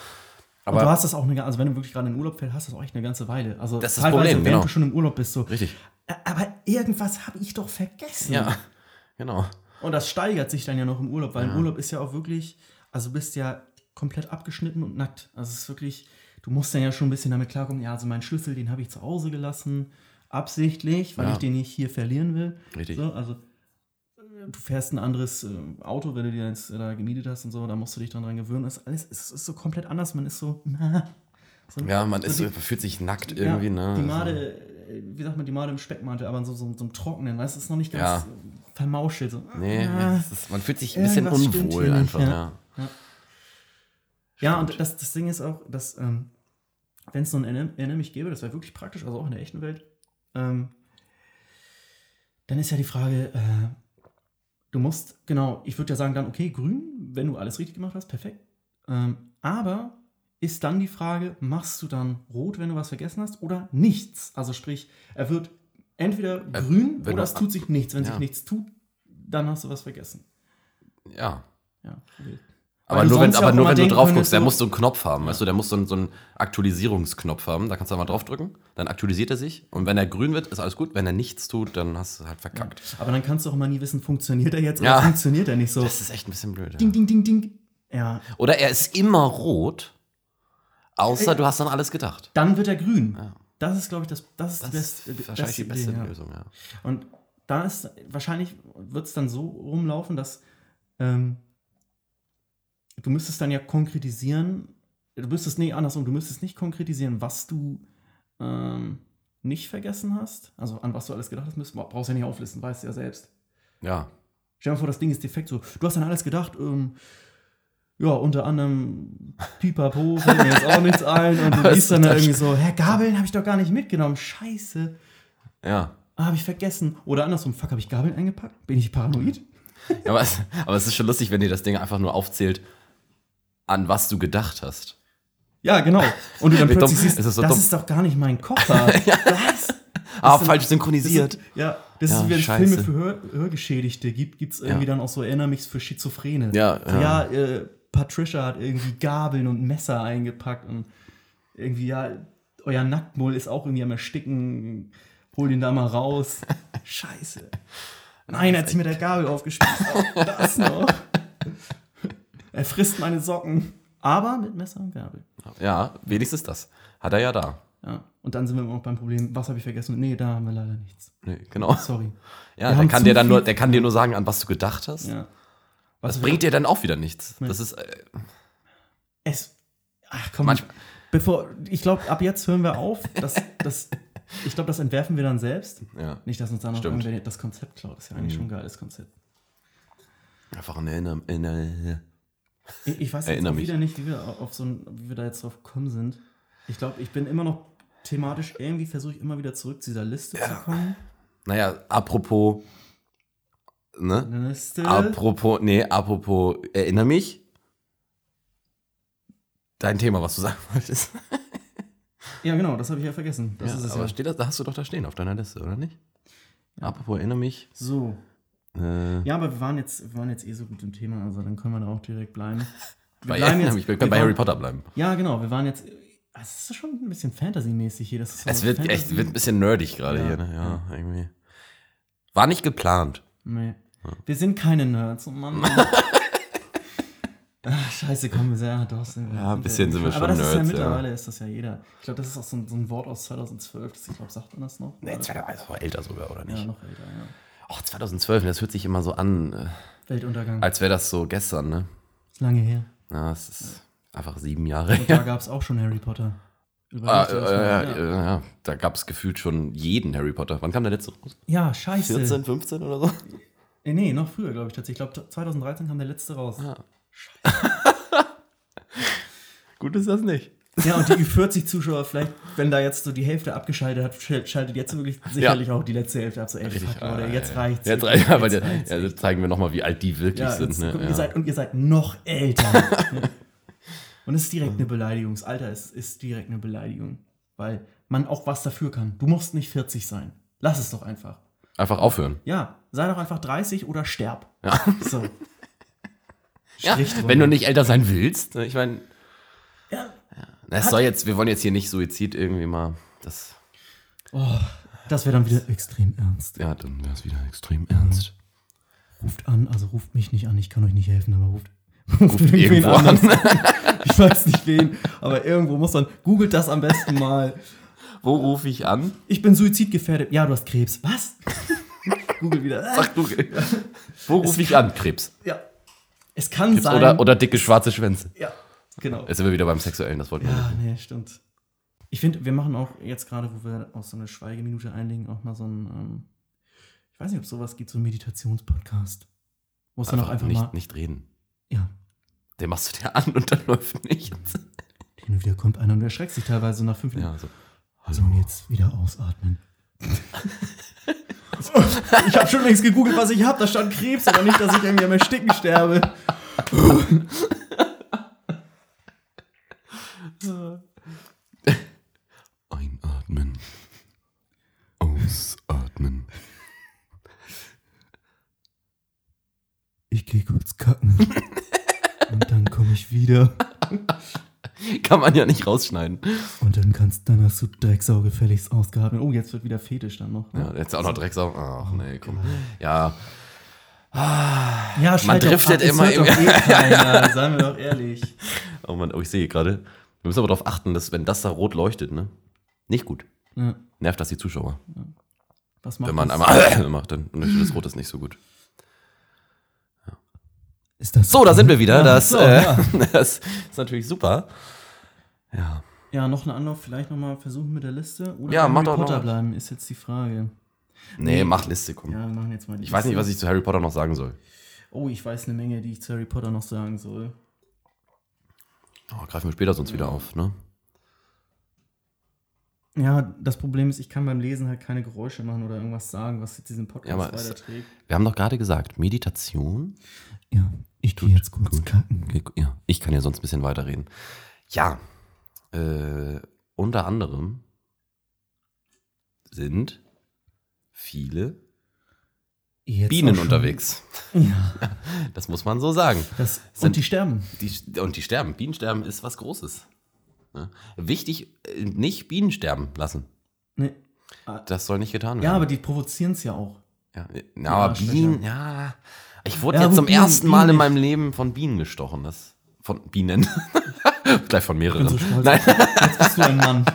Aber Aber du hast das auch eine, also wenn du wirklich gerade in den Urlaub fällst, hast du das auch echt eine ganze Weile. Also Das ist das Problem, während genau. du schon im Urlaub bist, so. richtig. "Ä- Aber irgendwas habe ich doch vergessen. Ja, *laughs* genau. Und das steigert sich dann ja noch im Urlaub, weil im Urlaub ist ja auch wirklich, also du bist ja komplett abgeschnitten und nackt. Also es ist wirklich, du musst dann ja schon ein bisschen damit klarkommen, ja, also meinen Schlüssel, den habe ich zu Hause gelassen, absichtlich, weil Ja. ich den nicht hier verlieren will. Richtig. So, also du fährst ein anderes äh, Auto, wenn du dir jetzt äh, da gemietet hast und so, da musst du dich dran dran gewöhnen. Es ist, alles, es ist so komplett anders, man ist so, na, *laughs* so Ja, man ist, so die- fühlt sich nackt irgendwie, ja, ne? Die Also- Made, äh, wie sagt man, die Made im Speckmantel, aber so, so, so einem trockenen, weißt du, es ist noch nicht ganz Ja. vermauschelt. So. Nee, Ah. ist, man fühlt sich ein bisschen unwohl hier nicht, einfach, ja. ja. Ja, und das, das Ding ist auch, dass, ähm, wenn es so ein Erinner mich gäbe, das wäre wirklich praktisch, also auch in der echten Welt, ähm, dann ist ja die Frage, äh, du musst, genau, ich würde ja sagen dann, okay, grün, wenn du alles richtig gemacht hast, perfekt. Ähm, aber ist dann die Frage, machst du dann rot, wenn du was vergessen hast, oder nichts? Also sprich, er wird entweder grün wenn oder es tut sich nichts. Wenn ja. sich nichts tut, dann hast du was vergessen. ja. Ja, okay. Aber nur, wenn, ja aber nur wenn du drauf guckst, der muss so einen Knopf haben, weißt du, der muss so einen, so einen Aktualisierungsknopf haben, da kannst du einmal draufdrücken, dann aktualisiert er sich und wenn er grün wird, ist alles gut, wenn er nichts tut, dann hast du halt verkackt. Aber dann kannst du auch immer nie wissen, funktioniert er jetzt Ja. oder funktioniert er nicht so. Das ist echt ein bisschen blöd. Ja. Ding, ding, ding, ding. Ja, Oder er ist immer rot, außer Ey. du hast dann alles gedacht. dann wird er grün. Ja. Das ist, glaube ich, das, das ist Das die beste, ist wahrscheinlich die beste ja. Lösung, ja. Und da ist, wahrscheinlich wird es dann so rumlaufen, dass ähm, du müsstest dann ja konkretisieren, du müsstest, nee, andersrum, du müsstest nicht konkretisieren, was du ähm, nicht vergessen hast, also an was du alles gedacht hast, müsst, brauchst ja nicht auflisten, weißt du ja selbst. Ja. Stell dir mal vor, das Ding ist defekt, so, du hast an alles gedacht, ähm, ja, unter anderem Pipapo, fällt mir jetzt auch nichts ein und du *laughs* liest es dann da irgendwie so, hä, Gabeln habe ich doch gar nicht mitgenommen, scheiße, Ja. ah, habe ich vergessen. Oder andersrum, fuck, habe ich Gabeln eingepackt? Bin ich paranoid? Ja, Aber es, aber es ist schon lustig, wenn dir das Ding einfach nur aufzählt, an was du gedacht hast. Ja, genau. Und du dann *laughs* plötzlich siehst, ist so das ist doch gar nicht mein Koffer. *laughs* Was? Ah, sind- falsch Das synchronisiert. ist, ja, das Ja, ist, wenn es. Filme für Hör, Hörgeschädigte gibt, gibt es irgendwie Ja. dann auch so Erinner mich für Schizophrene. Ja, ja. ja äh, Patricia hat irgendwie Gabeln und Messer eingepackt und irgendwie, ja, euer Nacktmull ist auch irgendwie am Ersticken. Hol den da mal raus. *laughs* Scheiße. Nein, er hat sich mit der Gabel aufgespießt. Das noch. Er frisst meine Socken. Aber mit Messer und Gabel. Ja, wenigstens das. Hat er ja da. Ja. Und dann sind wir immer noch beim Problem, was habe ich vergessen? Nee, da haben wir leider nichts. Nee, genau. Sorry. Ja, der kann dir dann nur, der kann dir nur sagen, an was du gedacht hast. Ja. Das Was bringt dir dann auch wieder nichts. Nee. Das ist, äh, Es. Ach komm. Manchmal- Bevor, ich glaube, ab jetzt hören wir auf. Das, das, ich glaube, das entwerfen wir dann selbst. ja, Nicht, dass uns da noch irgendwer das Konzept klaut. Das ist ja eigentlich schon ein geiles Konzept. einfach eine Erinnerung. Ich, ich weiß jetzt Erinnere auch mich. wieder nicht, wie wir, auf so ein, wie wir da jetzt drauf gekommen sind. Ich glaube, ich bin immer noch thematisch, irgendwie versuche ich immer wieder zurück zu dieser Liste zu kommen. Naja, apropos, ne? Liste. Apropos, nee, apropos, erinnere mich. Dein Thema, was du sagen wolltest. *laughs* ja, genau, das habe ich ja vergessen. Das ja, ist es aber ja. steht das, da hast du doch da stehen auf deiner Liste, oder nicht? Apropos, erinnere mich. So. Äh, Ja, aber wir waren, jetzt, wir waren jetzt eh so gut im Thema, also dann können wir da auch direkt bleiben. *laughs* Wir bei, bleiben *laughs* erinnere mich, wir bei Harry Potter bleiben. Ja, genau, wir waren jetzt. Es ist schon ein bisschen Fantasy-mäßig hier. Das ist so Es wird Fantasy- echt wird ein bisschen nerdig gerade Ja. hier, ne? Ja, irgendwie. War nicht geplant. Nee. Wir sind keine Nerds. Oh Mann. Ach, *laughs* scheiße, komm, wir sind ja doch. Sind Ja, ein bisschen sind wir Aber schon das ist ja Nerds, ja. mittlerweile, ist das ja jeder. Ich glaube, das ist auch so ein, so ein Wort aus 2012. Das, ich glaube, sagt man das noch? Nee, Oder? 2000, also älter sogar, oder ja, nicht? noch älter, ja. Ach, 2012, das hört sich immer so an, äh, Weltuntergang. als wäre das so gestern, ne? ist lange her. Ja, es ist einfach sieben Jahre Und da her. gab es auch schon Harry Potter. Ah, äh, äh, ja. ja, da gab es gefühlt schon jeden Harry Potter. Wann kam der letzte raus? ja, scheiße. 14, 15 oder so? Äh, nee, noch früher, glaube ich tatsächlich. Ich glaube, 2013 kam der letzte raus. Ja. *laughs* Gut ist das nicht. Ja, und die Ü40-Zuschauer, vielleicht, wenn da jetzt so die Hälfte abgeschaltet hat, schal- schaltet jetzt wirklich sicherlich auch die letzte Hälfte ab. So, ey, fuck, Leute, jetzt reicht's. Jetzt reicht aber Jetzt ja, reicht's. ja, jetzt zeigen wir nochmal, wie alt die wirklich Ja, sind. jetzt, Ne? und, Ja. ihr seid, und ihr seid noch älter. *laughs* und es ist direkt eine Beleidigung. Das Alter ist, ist direkt eine Beleidigung. Weil man auch was dafür kann. Du musst nicht 40 sein. Lass es doch einfach. Einfach aufhören. Ja, sei doch einfach 30 oder sterb. Ja. *laughs* So. Ja, wenn du nicht älter sein willst, ne, ich meine, Ja. Es soll jetzt, wir wollen jetzt hier nicht Suizid irgendwie mal, das, Oh, das wäre dann wieder extrem ernst. ja, dann wäre es wieder extrem ernst. Ruft an, also ruft mich nicht an, ich kann euch nicht helfen, aber ruft, *laughs* Ruft irgendwo an. *laughs* Ich weiß nicht wen, aber irgendwo muss man, googelt das am besten mal. Wo rufe ich an? Ich bin suizidgefährdet. Ja, du hast Krebs. Was? *laughs* Google wieder. Sag du. Wo rufe ich an? Krebs. Ja. Es kann Krebs sein. oder, oder dicke schwarze Schwänze. ja, genau. Jetzt sind wir wieder beim Sexuellen, das wollten wir Ja, nicht. nee, stimmt. Ich finde, wir machen auch jetzt gerade, wo wir auch so eine Schweigeminute einlegen, auch mal so ein, ähm, ich weiß nicht, ob es sowas gibt, so ein Meditationspodcast. Wo es dann auch Einfach nicht, mal, nicht reden. ja, Den machst du dir an und dann *laughs* läuft nichts. hin und wieder kommt einer und erschreckt sich teilweise nach fünf Minuten. Ja, so. So, und jetzt wieder ausatmen. *laughs* ich habe schon längst gegoogelt, was ich habe. Da stand Krebs, aber nicht, dass ich irgendwie am Ersticken sterbe. *laughs* Einatmen. Ausatmen. Ich gehe kurz kacken. Und dann komme ich wieder. Kann man ja nicht rausschneiden. Und dann kannst, dann hast du Drecksau gefälligst ausgeatmet. Oh, jetzt wird wieder fetisch dann noch. Ja, jetzt auch noch Drecksau. Ach nee, komm. Ja, Ja, doch driftet ab, immer irgendwie- eh keiner, seien wir doch ehrlich. oh Mann, oh, ich sehe gerade. Wir müssen aber darauf achten, dass wenn das da rot leuchtet, ne? Nicht gut. Ja, Nervt das die Zuschauer. was macht Wenn man das? einmal *laughs* macht, dann leuchtet das Rot ist nicht so gut. Ist das So, da sind wir wieder. Ja, Das, so, äh, ja. *laughs* das ist natürlich super. Ja. Ja, noch ein Anlauf, vielleicht nochmal versuchen mit der Liste. Oder Ja, Harry doch Potter noch. bleiben, ist jetzt die Frage. Nee, mach Liste, komm. Ja, wir machen jetzt mal die Ich weiß nicht, was Liste. ich zu Harry Potter noch sagen soll. Oh, ich weiß eine Menge, die ich zu Harry Potter noch sagen soll. Oh, greifen wir später sonst wieder auf, ne? Ja, das Problem ist, ich kann beim Lesen halt keine Geräusche machen oder irgendwas sagen, was jetzt diesen Podcast Ja, aber es- weiterträgt. Wir haben doch gerade gesagt, Meditation. Ja, ich gehe jetzt kurz kacken. Okay, Ja, ich kann ja sonst ein bisschen weiterreden. Ja, äh, unter anderem sind viele Jetzt Bienen unterwegs. Ja, *laughs* Das muss man so sagen. das, Sind- und die sterben. Die, und die sterben. Bienensterben ist was Großes. Ne? Wichtig, äh, nicht Bienen sterben lassen. Nee. Das soll nicht getan werden. Ja, aber die provozieren es ja auch. Ja, ja, aber. Bienen, ja. Ich wurde Ja, jetzt zum Bienen- ersten Mal in Bienen meinem Leben von Bienen gestochen. Das, von Bienen. *laughs* Gleich von mehreren. so Nein, Jetzt bist du ein Mann.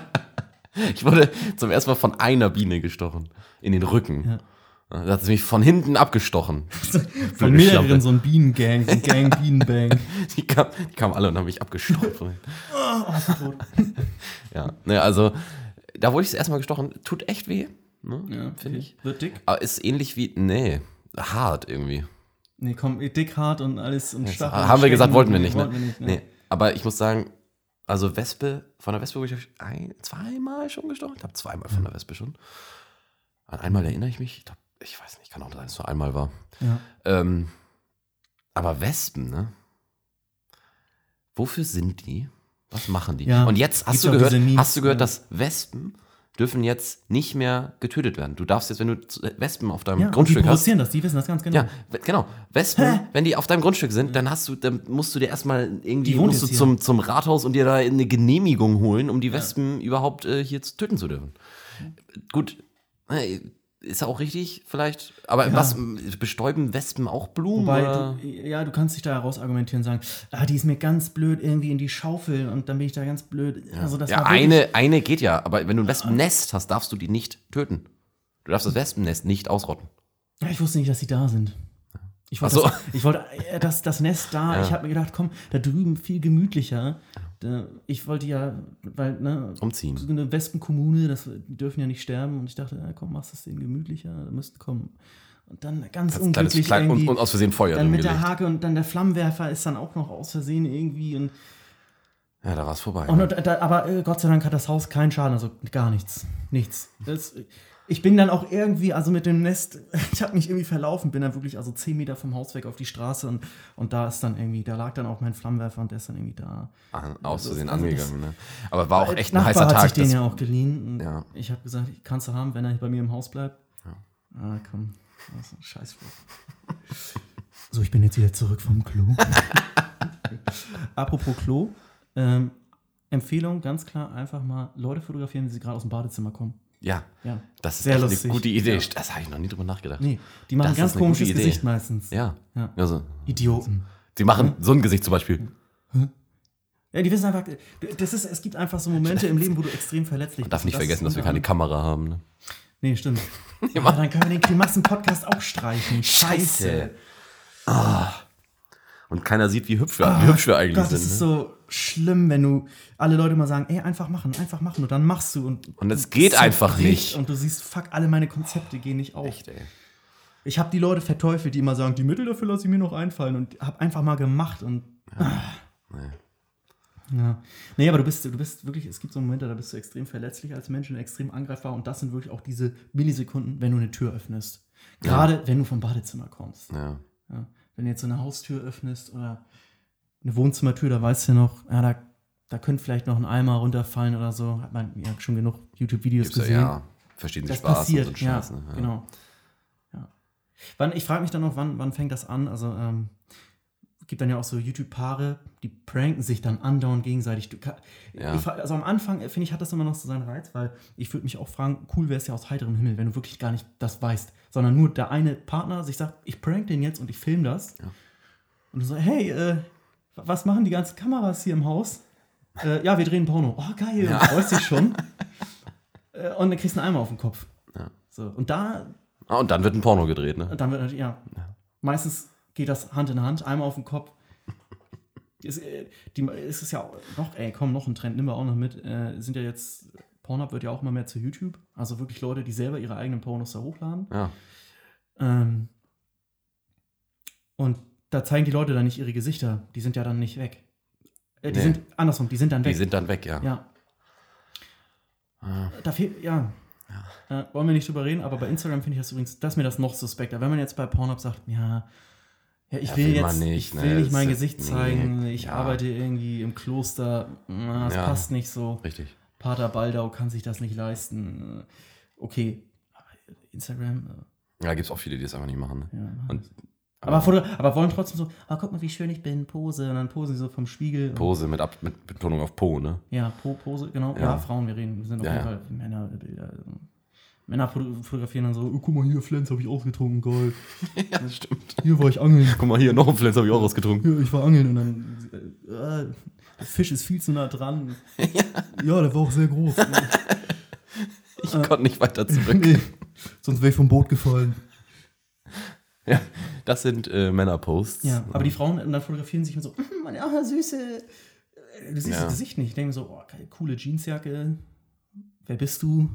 *laughs* ich wurde zum ersten Mal von einer Biene gestochen. In den Rücken. Ja. Da hat sie mich von hinten abgestochen. *laughs* Von mehreren Schlampe. so ein Bienengang, so ein Gang Bienenbang. *laughs* Die, kam, die kamen alle und haben mich abgestochen. von hinten. Oh, *laughs* ja, ne, also da wurde ich das erste Mal gestochen. Tut echt weh. Ne, Ja, Finde ich. Wird dick? Aber ist ähnlich wie, nee, hart irgendwie. Nee, komm, dick, hart und alles und Stacheln. haben wir gesagt, wollten wir nicht, ne? Wollten wir nicht, ne? Nee, aber ich muss sagen, also Wespe, von der Wespe wurde ich ein, zweimal schon gestochen. Ich glaube, zweimal von der Wespe schon. An einmal erinnere ich mich. Ich, glaub, ich weiß nicht, kann auch sein, dass es nur einmal war. Ja. Ähm, aber Wespen, ne? Wofür sind die? Was machen die? Ja, Und jetzt hast du gehört, Memes, hast du gehört, ja. dass Wespen dürfen jetzt nicht mehr getötet werden. Du darfst jetzt, wenn du zu- Wespen auf deinem Ja, und die Grundstück hast, provozieren das, die wissen das ganz genau. ja, genau. Wespen, wenn die auf deinem Grundstück sind, dann hast du, dann musst du dir erstmal irgendwie Die musst du zum, zum Rathaus und dir da eine Genehmigung holen, um die Wespen überhaupt äh, hier zu töten zu dürfen. Gut, äh, ist auch richtig, vielleicht. Aber Ja. was bestäuben Wespen auch Blumen? Wobei, du, ja, du kannst dich da heraus argumentieren und sagen, ah, die ist mir ganz blöd irgendwie in die Schaufel und dann bin ich da ganz blöd. Also das ja, eine, eine geht ja, aber wenn du ein Wespennest hast, darfst du die nicht töten. Du darfst das Wespennest nicht ausrotten. Ja, ich wusste nicht, dass sie da sind. Ich wollte, so. das, ich wollte äh, das, das Nest da, Ja. ich habe mir gedacht, komm, da drüben viel gemütlicher. Da, ich wollte ja, weil, ne, Umziehen. so eine Wespenkommune, das, die dürfen ja nicht sterben. Und ich dachte, ja, komm, machst das denen gemütlicher, da müssten kommen. Und dann ganz Als unglücklich kleines Klein, und, irgendwie. und aus Versehen Feuer dann mit der gelegt. Hake und dann der Flammenwerfer ist dann auch noch aus Versehen irgendwie. Und, Ja, da war es vorbei. und, da, aber äh, Gott sei Dank hat das Haus keinen Schaden, also gar nichts. Nichts. Das, ich bin dann auch irgendwie, also mit dem Nest, *laughs* ich habe mich irgendwie verlaufen, bin dann wirklich also 10 Meter vom Haus weg auf die Straße und, und da ist dann irgendwie, da lag dann auch mein Flammenwerfer und der ist dann irgendwie da. Ah, aus Also, also angegangen. Ne? Aber war auch echt ein Nachbar heißer Tag. sich den ja auch geliehen. Und Ja. Ich habe gesagt, kannst du haben, wenn er bei mir im Haus bleibt. Ah, komm. Ein Scheißspruch. *laughs* So, ich bin jetzt wieder zurück vom Klo. *laughs* Apropos Klo. Ähm, Empfehlung, ganz klar, einfach mal Leute fotografieren, wie sie gerade aus dem Badezimmer kommen. Ja, Ja. das ist Sehr echt lustig. eine gute Idee. Ja. Das habe ich noch nie drüber nachgedacht. Nee, die machen Das ganz komisches. Gesicht meistens. Ja. Ja. Also, Idioten. sie machen so ein Gesicht zum Beispiel. Ja, die wissen einfach, das ist, es gibt einfach so Momente im Leben, wo du extrem verletzlich Man darf bist. nicht Und vergessen, dass wir keine Kamera haben. Ne? Nee, stimmt. *laughs* Aber dann können wir den Klimassen-Podcast auch streichen. Scheiße. Und keiner sieht, wie hübsch wir, wie hübsch wir eigentlich Ah, Gott, sind. das ist ne? so schlimm, wenn du alle Leute mal sagen, ey, einfach machen, einfach machen und dann machst du und Und es geht einfach nicht. und du siehst, fuck, alle meine Konzepte gehen nicht auf. Echt, ey. Ich habe die Leute verteufelt, die immer sagen, die Mittel dafür lasse ich mir noch einfallen und habe einfach mal gemacht und ja. Nee, aber du bist, du bist wirklich, es gibt so Momente, da bist du extrem verletzlich als Mensch und extrem angreifbar und das sind wirklich auch diese Millisekunden, wenn du eine Tür öffnest. Gerade wenn du vom Badezimmer kommst. Ja. Ja. Wenn du jetzt so eine Haustür öffnest oder eine Wohnzimmertür, da weißt du noch, ja, da, da könnte vielleicht noch ein Eimer runterfallen oder so. Hat man ja schon genug YouTube-Videos gesehen. ja, verschiedene das Spaß passiert, und so ja, Scheiß. Ne? Ja. genau. Ja. Wann, ich frage mich dann noch, wann, wann fängt das an? Also, ähm, gibt dann ja auch so YouTube-Paare, die pranken sich dann andauernd gegenseitig. Du, Ja. ich, also am Anfang, äh, finde ich, hat das immer noch so seinen Reiz, weil ich würde mich auch fragen, cool wäre es ja aus heiterem Himmel, wenn du wirklich gar nicht das weißt, sondern nur der eine Partner sich sagt, ich prank den jetzt und ich filme das. Und du so, hey, äh, was machen die ganzen Kameras hier im Haus? Äh, ja, wir drehen Porno. Oh, geil, und freust dich schon. *laughs* äh, und dann kriegst du einen Eimer auf den Kopf. Ja. So, und da, Ah, und dann wird ein Porno gedreht, ne? dann wird natürlich, ja, meistens geht das Hand in Hand, einmal auf den Kopf. Es, äh, die, es ist ja auch noch, ey, komm, noch ein Trend, nimm wir auch noch mit. Äh, sind ja jetzt, Pornhub wird ja auch immer mehr zu YouTube. Also wirklich Leute, die selber ihre eigenen Pornos da hochladen. Ja. Ähm, und da zeigen die Leute dann nicht ihre Gesichter. Die sind ja dann nicht weg. Äh, die Nee. sind andersrum, die sind dann Die weg. sind dann weg, ja. ja. Ah. Da fehlt, ja. Äh, wollen wir nicht drüber reden, aber bei Instagram finde ich das übrigens, das ist mir das noch suspekter. Wenn man jetzt bei Pornhub sagt, ja, ja ich Ja, will will jetzt, nicht, ich ne, will nicht das mein Gesicht nee, zeigen, ich ja. arbeite irgendwie im Kloster, das Ja. passt nicht so. Richtig. Pater Baldau kann sich das nicht leisten. Okay, aber Instagram, äh, Ja, gibt es auch viele, die das einfach nicht machen. Ne? ja. Und. Aber, Foto, aber wollen trotzdem so, ah, guck mal, wie schön ich bin, Pose. Und dann posen sie so vom Spiegel. Pose mit, Ab mit Betonung auf Po, ne? Ja, po, Pose, genau. Ja. Frauen, wir reden. Wir sind auf jeden. Fall Männerbilder. Also. Männer foto- fotografieren dann so, oh, guck mal hier, Flens habe ich ausgetrunken, geil. *laughs* Ja, das stimmt. Hier war ich angeln. Guck mal hier, noch ein Pflanz habe ich auch rausgetrunken. Ja, ich war angeln und dann, äh, äh, der Fisch ist viel zu nah dran. *laughs* ja. der war auch sehr groß. Ich konnte nicht weiter zurück. nee, sonst wäre ich vom Boot gefallen. Ja, das sind äh, Männerposts. Ja, aber die Frauen dann fotografieren sich und so, "Mm, *laughs* meine ah, süße, äh, du siehst Ja. das Gesicht nicht. Ich denke mir so, oh, coole Jeansjacke, wer bist du?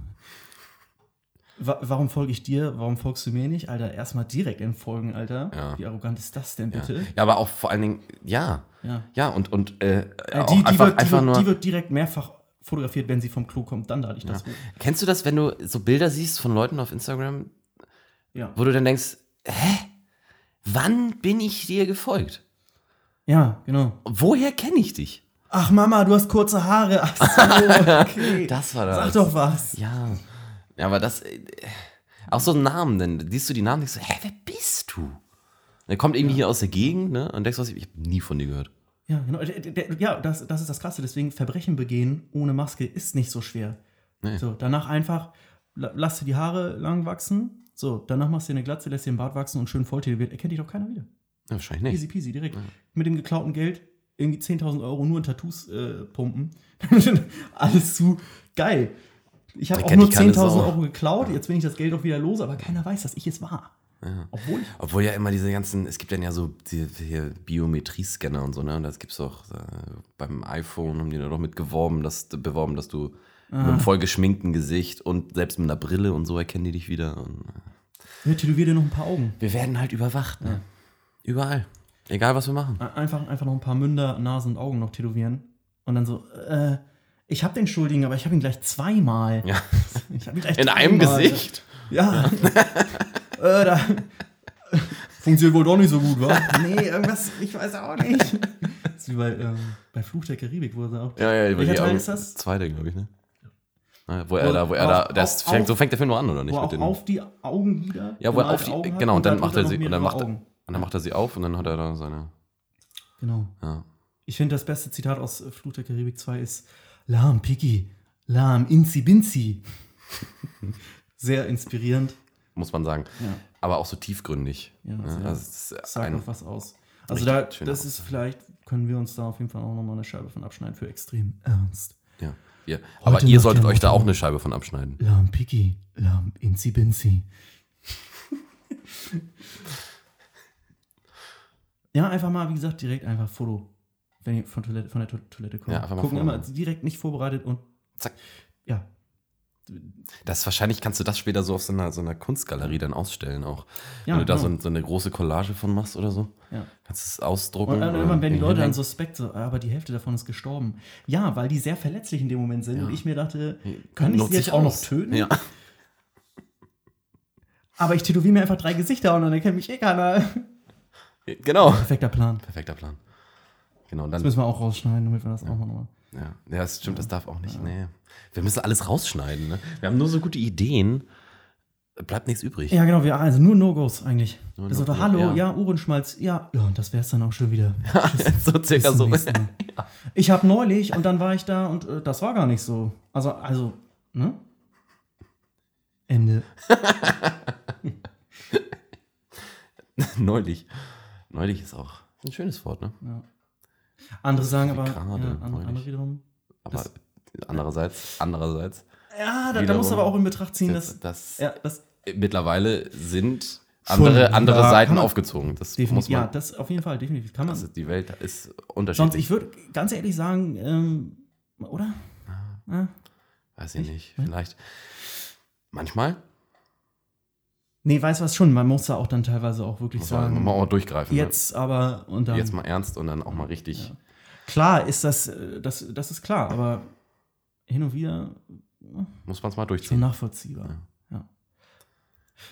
Wa warum folge ich dir? Warum folgst du mir nicht? Alter, erstmal direkt entfolgen, Alter. Ja. Wie arrogant ist das denn ja. bitte? ja, aber auch vor allen Dingen, ja. Ja. Ja, und, und äh, Äh, auch die, die, einfach, wird, die, einfach wird, nur. die wird direkt mehrfach fotografiert, wenn sie vom Klo kommt, dann lade ich das hoch. Kennst du das, wenn du so Bilder siehst von Leuten auf Instagram, Ja. wo du dann denkst, hä? Wann bin ich dir gefolgt? ja, genau. Woher kenne ich dich? Ach Mama, du hast kurze Haare. Ach so, *laughs* okay. Das war das. Sag doch was. Ja. Ja, aber das. Äh, auch so Namen, dann siehst du die Namen und denkst, hä, wer bist du? Der kommt irgendwie hier aus der Gegend, ne? Und denkst, was, ich habe nie von dir gehört. Ja, genau. Der- der- der- Ja, das, das ist das Krasse. Deswegen Verbrechen begehen ohne Maske ist nicht so schwer. Nee. So, danach einfach la- lass dir die Haare lang wachsen. So, danach machst du dir eine Glatze, lässt dir den Bart wachsen und schön volltätowiert. Erkennt dich doch keiner wieder. Ja, wahrscheinlich Easy nicht. peasy, direkt. Mit dem geklauten Geld irgendwie 10.000 Euro nur in Tattoos äh, pumpen. *laughs* Alles zu geil. Ich habe auch nur dich keine 10.000 Sau. Euro geklaut. Jetzt bin ich das Geld auch wieder los, aber keiner weiß, dass ich es war. Obwohl ich Obwohl ja immer diese ganzen, es gibt dann ja so die, hier Biometriescanner und so, ne? Und das gibt's auch äh, beim iPhone, haben die da doch mit geworben, dass, beworben, dass du mit einem voll geschminkten Gesicht und selbst mit einer Brille und so erkennen die dich wieder. Und, äh, ja, tätowier dir noch ein paar Augen. wir werden halt überwacht, ne? Überall. Egal, was wir machen. Einfach, einfach noch ein paar Münder, Nasen und Augen noch tätowieren. Und dann so, äh, ich habe den Schuldigen, aber ich habe ihn gleich zweimal. Ja. *laughs* Gleich In einem. Gesicht? Ja. *laughs* äh, da. *laughs* Funktioniert wohl doch nicht so gut, wa? nee, irgendwas, ich weiß auch nicht. Das ist wie bei, ähm, bei Fluch der Karibik, wo er auch. Ja, ja, Welcher die Teil Augen- ist das? Zweite, glaube ich, ne? Ja, wo er Wo- da, wo er auf- da, das auf- fängt, auf- so fängt der Film nur an, oder nicht? Wo er Mit den, auf die Augenlider. ja, wo er auf gemalte die, Augen genau, und dann macht er sie, und dann macht er, Augen. und dann macht er sie auf und dann hat er da seine, Genau. ja. Ich finde, das beste Zitat aus Fluch der Karibik 2 ist Lahm, Piki, Lahm, Inzi, Binzi. Sehr inspirierend. muss man sagen. Ja. Aber auch so tiefgründig. Ja, ne? sehr. also Sagt auch was aus. Also da, das ist vielleicht, können wir uns da auf jeden Fall auch nochmal eine Scheibe von abschneiden für extrem ernst. ja, ihr, aber ihr solltet euch da auch eine Scheibe von abschneiden. Lahm Piki, Lahm Inzi Binzi. *laughs* Ja, einfach mal, wie gesagt, direkt einfach Foto, wenn ihr von, Toilette, von der To- Toilette kommt. Ja, Gucken immer direkt nicht vorbereitet und Zack. ja. Das wahrscheinlich kannst du das später so auf so einer, so einer Kunstgalerie dann ausstellen auch. Ja, wenn du da so, genau. ein- so eine große Collage von machst oder so. Ja. Kannst du es ausdrucken. Und dann oder irgendwann werden die Leute dann suspekt, so, aber die Hälfte davon ist gestorben. Ja, weil die sehr verletzlich in dem Moment sind. Und ich mir dachte, kann ich sie jetzt auch noch aus. töten? Ja. Aber ich tätowiere mir einfach drei Gesichter und dann erkennt mich eh keiner. Genau. Perfekter Plan. Perfekter Plan. Genau, und Das dann. müssen wir auch rausschneiden, damit wir das auch nochmal. Ja, ja das stimmt, das darf auch nicht. Nee. Wir müssen alles rausschneiden. Ne? Wir haben nur so gute Ideen. Bleibt nichts übrig. Ja, genau, wir, also nur No-Gos eigentlich. Nur das ist No- so, hallo, ja. ja, Ohrenschmalz, ja. Ja, und das wär's dann auch schon wieder. *laughs* *laughs* so circa so. *laughs* Ich habe neulich und dann war ich da und äh, das war gar nicht so. Also, also, ne? Ende. Neulich. Neulich ist auch ein schönes Wort, ne? Andere sagen aber, Gerade, ja, andere, andere wiederum. Aber andererseits, andererseits, Ja, da, da du aber auch in Betracht ziehen, dass. das, das Ja, das. mittlerweile sind andere, Schon, andere ja, Seiten aufgezogen. Das muss man. ja, das auf jeden Fall, definitiv. Kann man. das ist, die Welt ist Sonst, unterschiedlich. ich würde ganz ehrlich sagen, ähm, oder? Ja. Weiß ich nicht. Vielleicht. Manchmal Nee, weiß was schon. Man muss da auch dann teilweise auch wirklich muss man sagen. mal auch durchgreifen. Jetzt aber und Ne? dann. Jetzt mal ernst und dann auch mal richtig. Klar ist das, äh, das, das ist klar, aber hin und wieder Muss man es mal so durchziehen. nachvollziehbar. Ja.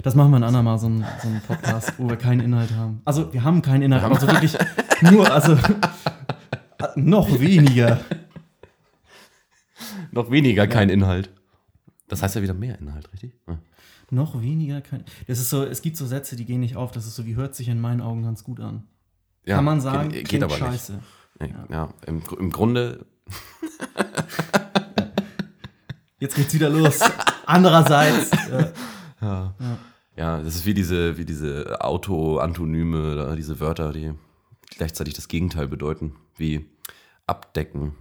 Das machen wir ein andermal, so einen so einen Podcast, wo wir keinen Inhalt haben. Also, wir haben keinen Inhalt, aber so wirklich nur, also noch weniger. *laughs* Noch weniger kein Inhalt. Das heißt ja wieder mehr Inhalt, richtig? Ja. Noch weniger kein. Das ist so, es gibt so Sätze, die gehen nicht auf. Das ist so, wie hört sich in meinen Augen ganz gut an. Ja, Kann man sagen, geht, geht aber scheiße. nicht. Nee, ja. im, Gr- im Grunde, *laughs* Jetzt geht's wieder los. Andererseits. *laughs* Äh, ja, das ist wie diese, wie diese Auto-Antonyme, oder diese Wörter, die gleichzeitig das Gegenteil bedeuten, wie abdecken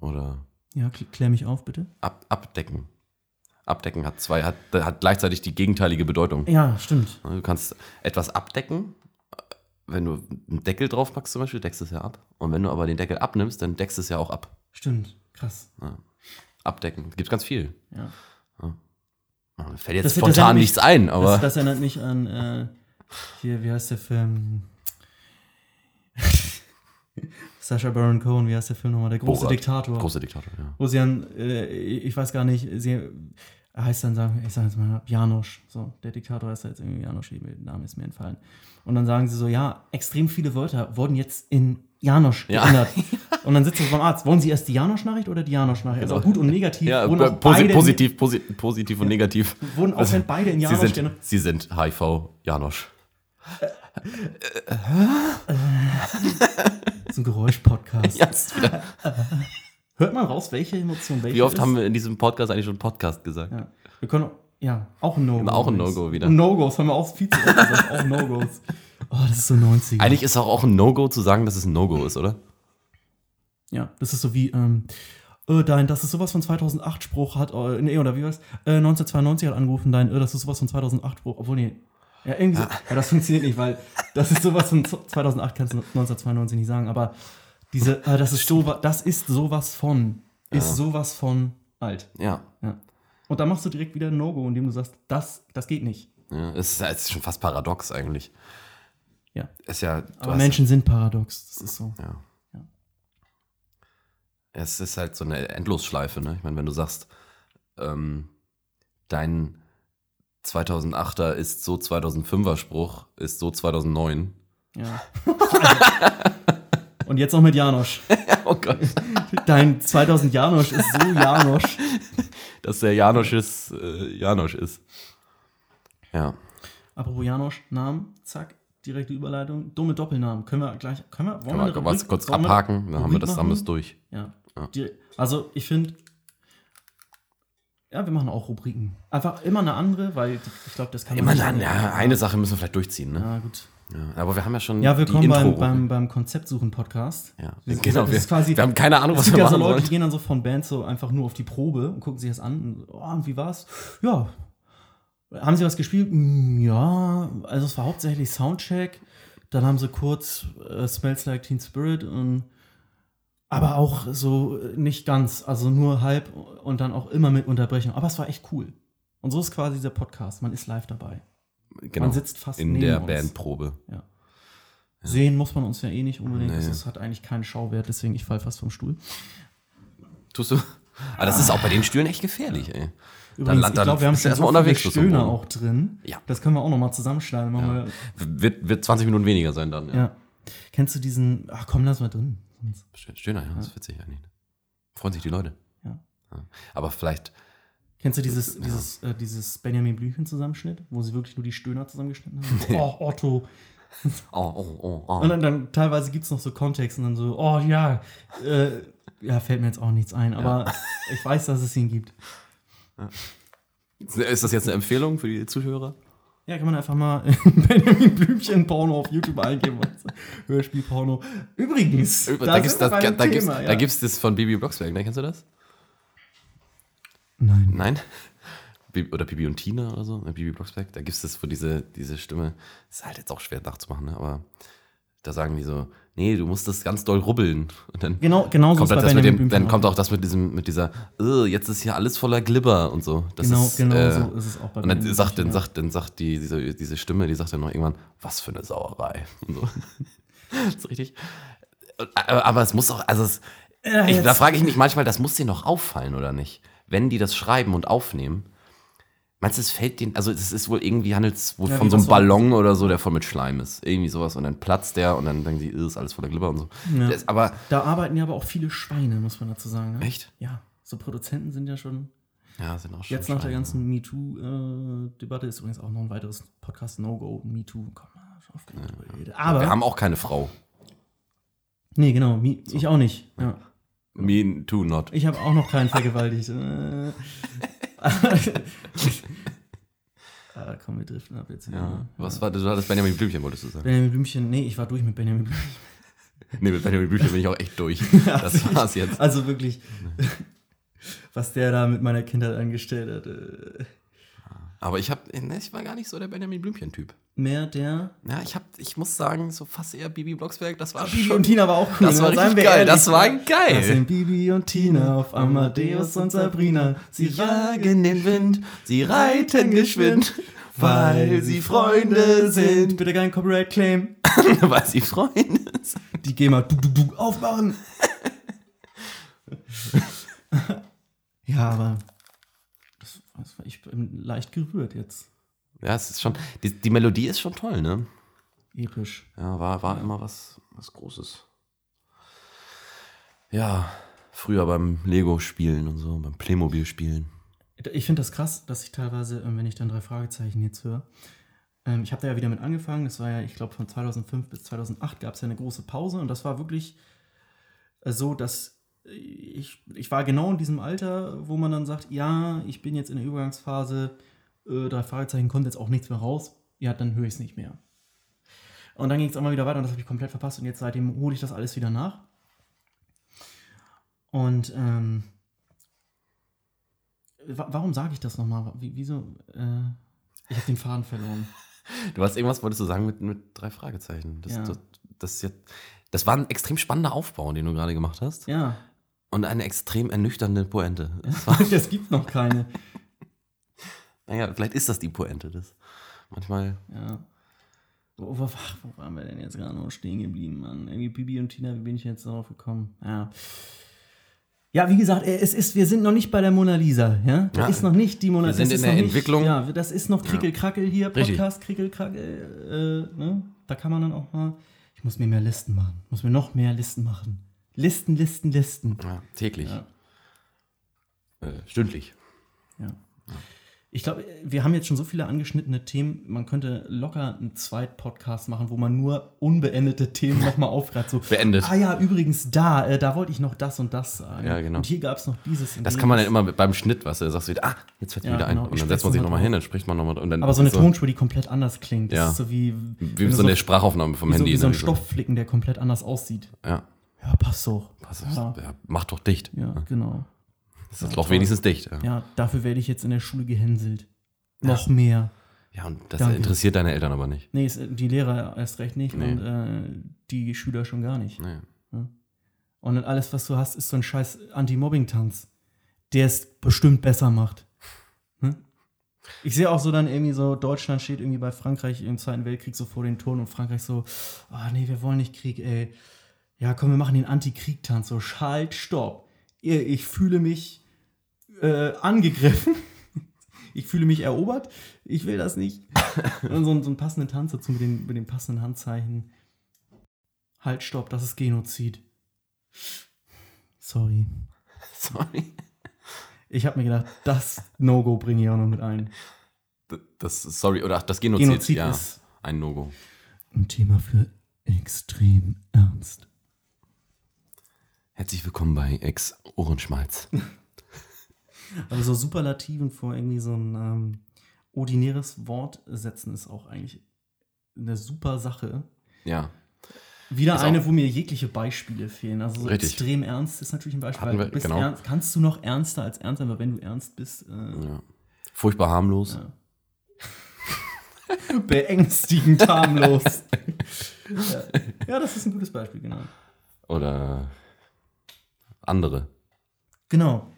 oder ja, kl- klär mich auf, bitte. ab, abdecken. Abdecken hat zwei, hat, hat gleichzeitig die gegenteilige Bedeutung. Ja, stimmt. Du kannst etwas abdecken, wenn du einen Deckel drauf packst zum Beispiel, deckst du es ja ab. Und wenn du aber den Deckel abnimmst, dann deckst du es ja auch ab. Stimmt. Krass. Abdecken. Gibt ganz viel. Ja. Mir fällt jetzt Das- das spontan erinnert mich- nichts ein, aber Das, das erinnert mich an, äh, hier, wie heißt der Film? *laughs* Sacha Baron Cohen, wie heißt der Film nochmal? Der große Borat. Diktator. großer Diktator, ja. Wo sie dann, äh, ich weiß gar nicht, sie er heißt dann, sagen, ich sage jetzt mal, Janosch. So, der Diktator heißt jetzt irgendwie Janosch, der Name ist mir entfallen. Und dann sagen sie so, ja, extrem viele Wörter wurden jetzt in Janosch Ja. geändert. Und dann sitzt sie beim Arzt. Wollen Sie erst die Janosch-Nachricht oder die Janosch-Nachricht? Also Genau. gut und negativ. Ja, wurden auch posi beide- positiv, posi positiv und negativ. Wurden auch Also, wenn beide in Sie Janosch sind, geändert. Sie sind HIV, Janosch. So ein Geräusch-Podcast. Wieder- Hört man raus, welche Emotion welche Wie oft ist? haben wir in diesem Podcast eigentlich schon Podcast gesagt? Ja. Wir können, ja, auch ein No-Go. Auch ein. No-Go wieder. No-Gos haben wir auch viel zu oft gesagt. Auch *laughs* No-Gos. Oh, das ist so 90. Eigentlich ist auch, auch ein No-Go zu sagen, dass es ein No-Go ist, oder? Ja, das ist so wie, ähm, äh, dein, das ist sowas von 2008 Spruch hat, äh, nee, oder wie war's? Äh, 1992 hat angerufen, dein, äh, das ist sowas von 2008 Spruch, obwohl, nee, ja, irgendwie so, ja, das funktioniert nicht, weil das ist sowas von 2008 kannst du 1992 nicht sagen, aber diese, äh, das ist so, das ist sowas von, ist sowas von alt, Ja. ja. Und dann machst du direkt wieder ein No-Go, indem du sagst, das, das geht nicht. ja es, ist, es ist schon fast paradox eigentlich. Ja. Ist ja, Aber Menschen sind paradox, das ist so. Ja. Ja. Es ist halt so eine Endlosschleife, ne? Ich meine, wenn du sagst, ähm, dein 2008er ist so 2005er Spruch, ist so 2009. Ja. *laughs* Und jetzt noch mit Janosch. *laughs* Oh Gott. Dein 2000 Janosch ist so Janosch. Dass der Janosch ist, äh, Janosch ist. Ja. Apropos Janosch, Namen, zack, direkte Überleitung. Dumme Doppelnamen. Können wir gleich, können wir, wollen Kann wir man was kurz wir abhaken, dann haben wir das, haben wir es durch. Ja. Ja. Die, also ich finde, ja, wir machen auch Rubriken. Einfach immer eine andere, weil die, ich glaube, das kann Immer nicht dann, alle- ja, eine Sache müssen wir vielleicht durchziehen, ne? Ja, gut. Ja. Aber wir haben ja schon Ja, willkommen beim, beim, beim Konzeptsuchen-Podcast. ja, Das- genau. das Wir, quasi- wir haben keine Ahnung, was Es gibt wir ja so machen Leute, sollen. die gehen dann so von Bands so einfach nur auf die Probe und gucken sich das an. Und, oh, und wie war's? Ja. Haben sie was gespielt? Mm, Ja. Also es war hauptsächlich Soundcheck. Dann haben sie kurz äh, Smells Like Teen Spirit und aber auch so äh, nicht ganz, also nur halb und dann auch immer mit Unterbrechung. Aber es war echt cool. Und so ist quasi dieser Podcast. Man ist live dabei. Genau. Man sitzt fast in der uns. Bandprobe. Ja. Sehen muss man uns ja eh nicht unbedingt. Nee. Das hat eigentlich keinen Schauwert, deswegen ich fall fast vom Stuhl. Tust du? Aber das ist auch bei den Stühlen echt gefährlich, ey. Übrigens, Dann- ich dann glaube, wir haben schon so erstmal unterwegs Stöhner auch drin. Ja. Das können wir auch noch mal zusammenschneiden. Machen Wird, wird 20 Minuten weniger sein dann. wir, ja. Kennst du diesen, ach komm, lass mal drin. Sonst- Stöhner, ja, das ist witzig eigentlich. ne? Freuen sich die Leute. Ja. Aber vielleicht, Kennst du dieses, dieses, äh, dieses Benjamin Blümchen-Zusammenschnitt, wo sie wirklich nur die Stöhner zusammengeschnitten haben? *laughs* Oh, Otto. *laughs* oh, oh, oh, oh. Und dann, dann teilweise gibt es noch so Kontext und dann so, oh ja, äh, ja, fällt mir jetzt auch nichts ein, aber ich weiß, dass es ihn gibt. Ist das jetzt eine Empfehlung für die Zuhörer? Ja, kann man einfach mal *laughs* Benjamin Blümchen Porno auf YouTube eingeben. *laughs* Hörspiel Porno. Übrigens, Da, gibt's sind wir das, dem da, gibt's, Thema, da gibt's das von Bibi Blocksberg, ne? Kennst du das? Nein. Nein? *laughs* Oder Bibi und Tina oder so, ne, Bibi Blocksberg, da gibt es das, wo diese, diese Stimme, ist halt jetzt auch schwer nachzumachen, ne? aber da sagen die so, nee, du musst das ganz doll rubbeln. Und dann Genau, genau so kommt ist halt das mit dem, Blümchen dann kommt auch. das mit diesem, mit dieser, "Äh, jetzt ist hier alles voller Glibber und so. Das Genau, ist, genau äh, so ist es auch bei Und dann Benjamin sagt, dann ja. sagt, dann sagt die, diese, diese Stimme, die sagt dann noch irgendwann, was für eine Sauerei. Und so. *laughs* das ist richtig. Aber, aber es muss auch, also es, Ja, ich, da frage ich mich manchmal, das muss denen noch auffallen oder nicht? Wenn die das schreiben und aufnehmen, meinst du, es fällt denen, also es ist wohl irgendwie, handelt es wohl Ja, von so einem Ballon oder so, der voll mit Schleim ist. Irgendwie sowas und dann platzt der und dann denken sie, "Äh, ist alles voller Glibber und so. Ja. Das, aber, Da arbeiten ja aber auch viele Schweine, muss man dazu sagen. Ne? echt? Ja, so Produzenten sind ja schon. Ja, sind auch schon Jetzt nach der ganzen MeToo-Debatte ist übrigens auch noch ein weiteres Podcast No-Go, MeToo. Komm drüber geredet. Aber. Wir haben auch keine Frau. nee, genau, me, ich auch nicht. Ja. Me too not. Ich habe auch noch keinen vergewaltigt. *laughs* *laughs* Ah, komm, wir driften ab jetzt. hier, Ja. ne? Was war das? Du hattest Benjamin Blümchen, wolltest du sagen. Benjamin Blümchen, nee, ich war durch mit Benjamin Blümchen. *laughs* Nee, mit Benjamin Blümchen bin ich auch echt durch. *laughs* Das war's jetzt. Also wirklich, was der da mit meiner Kindheit angestellt hat. Äh, Aber ich hab, ich war gar nicht so der Benjamin Blümchen-Typ. Mehr der. Ja, ich hab, ich muss sagen, so fast eher Bibi Blocksberg, das war Bibi schon. und Tina war auch cool. Das ne? war richtig geil, ehrlich. das war geil. Das sind Bibi und Tina auf Amadeus und Sabrina. Sie jagen den Wind, sie reiten geschwind, weil sie Freunde sind. Bitte kein Copyright Claim. *coughs* weil sie Freunde sind. Die GEMA du, du, du, aufmachen. *laughs* ja, aber das, das war, ich bin leicht gerührt jetzt. Ja, es ist schon, die, die Melodie ist schon toll, ne? Episch. Ja, war, war immer was, was Großes. Ja, früher beim Lego-Spielen und so, beim Playmobil-Spielen. Ich finde das krass, dass ich teilweise, ähm, wenn ich dann drei Fragezeichen jetzt höre, ähm, ich habe da ja wieder mit angefangen. Das war ja, ich glaube, von 2005 bis 2008 gab es ja eine große Pause und das war wirklich äh, so, dass ich, ich war genau in diesem Alter, wo man dann sagt, ja, ich bin jetzt in der Übergangsphase, äh, drei Fragezeichen kommt jetzt auch nichts mehr raus, ja, dann höre ich es nicht mehr. Und dann ging es auch mal wieder weiter und das habe ich komplett verpasst und jetzt seitdem hole ich das alles wieder nach. Und ähm, wa- warum sage ich das nochmal? Wie, wieso? Äh, ich habe den Faden verloren. *laughs* Du hast irgendwas, wolltest du sagen mit, mit drei Fragezeichen. Das, Ja. das, das, ist jetzt, das war ein extrem spannender Aufbau, den du gerade gemacht hast. Ja, Und eine extrem ernüchternde Pointe. *laughs* Das das gibt noch keine. Naja, vielleicht ist das die Pointe. Das manchmal. Ja. Wo, wo, wo waren wir denn jetzt gerade noch stehen geblieben, Mann? Irgendwie Bibi und Tina, wie bin ich jetzt darauf gekommen? Ja. Ja, wie gesagt, äh, es ist, wir sind noch nicht bei der Mona Lisa, ja? Da Ja. ist noch nicht die Mona Wir sind in der noch nicht, Entwicklung. Ja, das ist noch Krickel-Krackel hier. Podcast Krickel-Krackel, äh, ne? Da kann man dann auch mal, ich muss mir mehr Listen machen, muss mir noch mehr Listen machen. Listen, Listen, Listen. Ja, täglich. Ja. Äh, stündlich. Ja. Ich glaube, wir haben jetzt schon so viele angeschnittene Themen. Man könnte locker einen Zweit-Podcast machen, wo man nur unbeendete Themen nochmal aufgreift. So, Beendet. Ah ja, übrigens, da, äh, da wollte ich noch das und das sagen. Ja, genau. Und hier gab es noch dieses Das kann man dann immer beim Schnitt, was du sagst, du wieder, ah, jetzt fällt Ja, wieder genau. ein. Und dann setzt man sich noch mal nochmal hin, dann spricht man nochmal. Aber so eine so, Tonspur, die komplett anders klingt. Das Ja. ist so wie, Wie du so eine Sprachaufnahme vom wie so, Handy. wie so ein ne? Stoffflicken, der komplett anders aussieht. Ja. Ja, passt doch. Was, Ja. ja. Mach doch dicht. Ja, genau. Ist das Loch wenigstens dicht. Ja. Ja, dafür werde ich jetzt in der Schule gehänselt. Noch mehr. ja, und das Danke. interessiert deine Eltern aber nicht. Nee, die Lehrer erst recht nicht Nee. und äh, die Schüler schon gar nicht. Nee. Und dann alles, was du hast, ist so ein scheiß Anti-Mobbing-Tanz, der es bestimmt besser macht. Hm? Ich sehe auch so dann irgendwie so, Deutschland steht irgendwie bei Frankreich im Zweiten Weltkrieg so vor den Toren und Frankreich so, ah nee, wir wollen nicht Krieg, ey. Ja, komm, wir machen den Anti-Krieg-Tanz. So, schalt, stopp. Ich fühle mich äh, angegriffen. *laughs* Ich fühle mich erobert. Ich will das nicht. Und so, so einen passenden Tanz dazu mit den, mit den passenden Handzeichen. Halt, stopp, das ist Genozid. Sorry. Sorry. Ich habe mir gedacht, das No-Go bringe ich auch noch mit ein. Das, sorry, oder ach, das Genozid, Genozid ja. ist Ein No-Go. ein Thema für extrem ernst. Herzlich willkommen bei Ex Ohrenschmalz. *laughs* Aber so Superlativen vor irgendwie so ein ähm, ordinäres Wort setzen ist auch eigentlich eine super Sache. Ja. Wieder Ist eine, wo mir jegliche Beispiele fehlen. Also so extrem ernst ist natürlich ein Beispiel. Wir- genau. ernst, kannst du noch ernster als ernst, aber wenn du ernst bist, äh, ja. Furchtbar harmlos. Ja. *laughs* Beängstigend harmlos. ja. *laughs* ja, das ist ein gutes Beispiel, genau. Oder andere. Genau.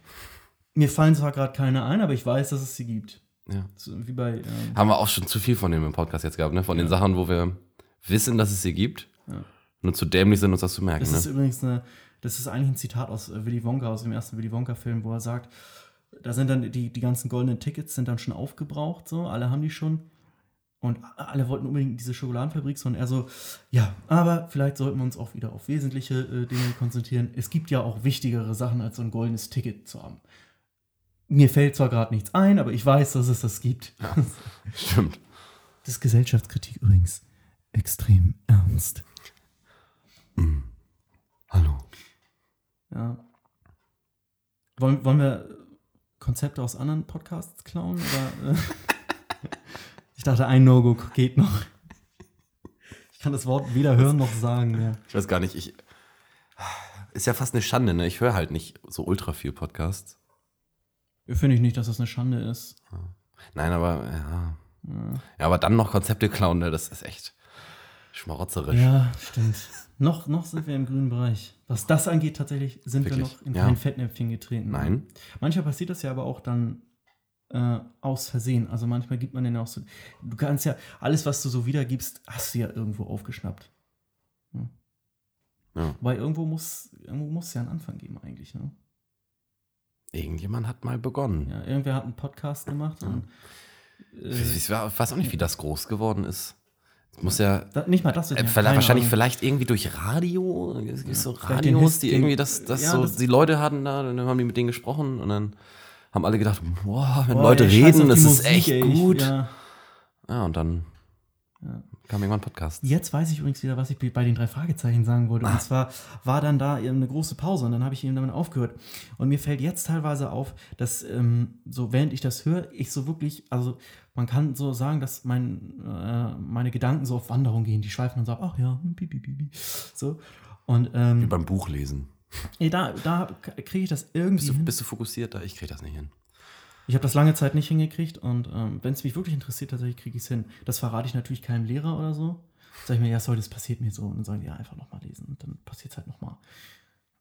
Mir fallen zwar gerade keine ein, aber ich weiß, dass es sie gibt. Ja. So, wie bei. Ähm, Haben wir auch schon zu viel von dem im Podcast jetzt gehabt, ne? Von den Sachen, wo wir wissen, dass es sie gibt. Nur zu dämlich sind, uns das zu merken. das ist Ne? übrigens eine. Das ist eigentlich ein Zitat aus äh, Willy Wonka, aus dem ersten Willy Wonka-Film, wo er sagt, da sind dann die, die ganzen goldenen Tickets sind dann schon aufgebraucht, so, alle haben die schon. Und alle wollten unbedingt in diese Schokoladenfabrik, sondern er so, ja, aber vielleicht sollten wir uns auch wieder auf wesentliche äh, Dinge konzentrieren. Es gibt ja auch wichtigere Sachen, als so ein goldenes Ticket zu haben. Mir fällt zwar gerade nichts ein, aber ich weiß, dass es das gibt. Stimmt. Das ist Gesellschaftskritik übrigens extrem ernst. Hallo. Ja. Wollen, wollen wir Konzepte aus anderen Podcasts klauen? Oder, äh? *laughs* ich dachte, ein No-Go geht noch. Ich kann das Wort weder hören noch sagen mehr. Ich weiß gar nicht, ich. Ist ja fast eine Schande, ne? Ich höre halt nicht so ultra viel Podcasts. Finde ich nicht, dass das eine Schande ist. Nein, aber ja. Ja, aber dann noch Konzepte klauen, ne? Das ist echt schmarotzerisch. Ja, stimmt. Noch, noch sind wir im grünen Bereich. Was das angeht, tatsächlich sind Wirklich? wir noch in Ja. kein Fettnäpfchen getreten. Nein. Manchmal passiert das ja aber auch dann äh, aus Versehen. Also manchmal gibt man den auch so. Du kannst ja, alles, was du so wiedergibst, hast du ja irgendwo aufgeschnappt. Hm. Ja. Weil irgendwo muss, irgendwo muss es ja einen Anfang geben, eigentlich. Ne? Irgendjemand hat mal begonnen. Ja, irgendwer hat einen Podcast gemacht und äh, Ich weiß auch nicht, wie das groß geworden ist. Muss ja. da, nicht mal das Äh, vielleicht- vielleicht, Ahnung. vielleicht irgendwie durch Radio, es gibt so Radios, die irgendwie das, das ja, so, das- die Leute hatten da, und dann haben die mit denen gesprochen und dann haben alle gedacht, boah, wenn Boah, Leute ey, reden, das ist Musik, echt ey. gut. Ja. Ja. und dann kam irgendwann Podcast. Jetzt weiß ich übrigens wieder, was ich bei den drei Fragezeichen sagen wollte. Ah. Und zwar war dann da eine große Pause und dann habe ich eben damit aufgehört. Und mir fällt jetzt teilweise auf, dass ähm, so während ich das höre, ich so wirklich, also man kann so sagen, dass mein, äh, meine Gedanken so auf Wanderung gehen. Die schweifen dann so ab, ach ja, hm, so. Und Wie ähm, beim Buchlesen. ey, da, da kriege ich das irgendwie Bist du, hin. bist du fokussiert da? Ich krieg das nicht hin. Ich habe das lange Zeit nicht hingekriegt und ähm, wenn es mich wirklich interessiert, tatsächlich kriege ich es hin. Das verrate ich natürlich keinem Lehrer oder so. Sag ich mir, ja, sorry, das passiert mir so. Und dann sagen die, ja, einfach nochmal lesen. Und dann passiert es halt nochmal.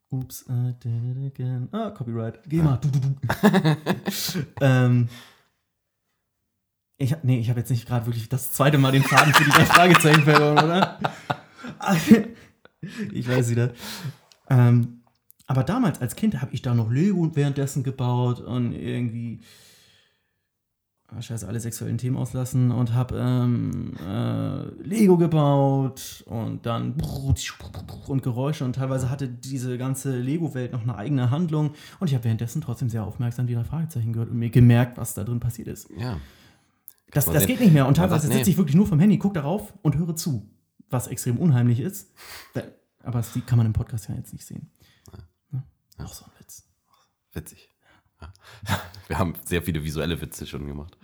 Oops, I did it again. Ah, Copyright. Geh mal. Du, du, du. *laughs* ähm, ich, nee, ich habe jetzt nicht gerade wirklich das zweite Mal den Faden für die drei Fragezeichen verloren, oder? *laughs* ich weiß wieder. Ähm, aber damals als Kind habe ich da noch Lego währenddessen gebaut und irgendwie ah, scheiße alle sexuellen Themen auslassen und habe ähm, äh, Lego gebaut und dann und Geräusche und teilweise hatte diese ganze Lego-Welt noch eine eigene Handlung und ich habe währenddessen trotzdem sehr aufmerksam die drei Fragezeichen gehört und mir gemerkt, was da drin passiert ist. Ja. Das, das geht nicht mehr und teilweise nee. sitze ich wirklich nur vom Handy, gucke darauf und höre zu, was extrem unheimlich ist. Aber das kann man im Podcast ja jetzt nicht sehen. Auch so ein Witz. Witzig. Ja. *laughs* Wir haben sehr viele visuelle Witze schon gemacht.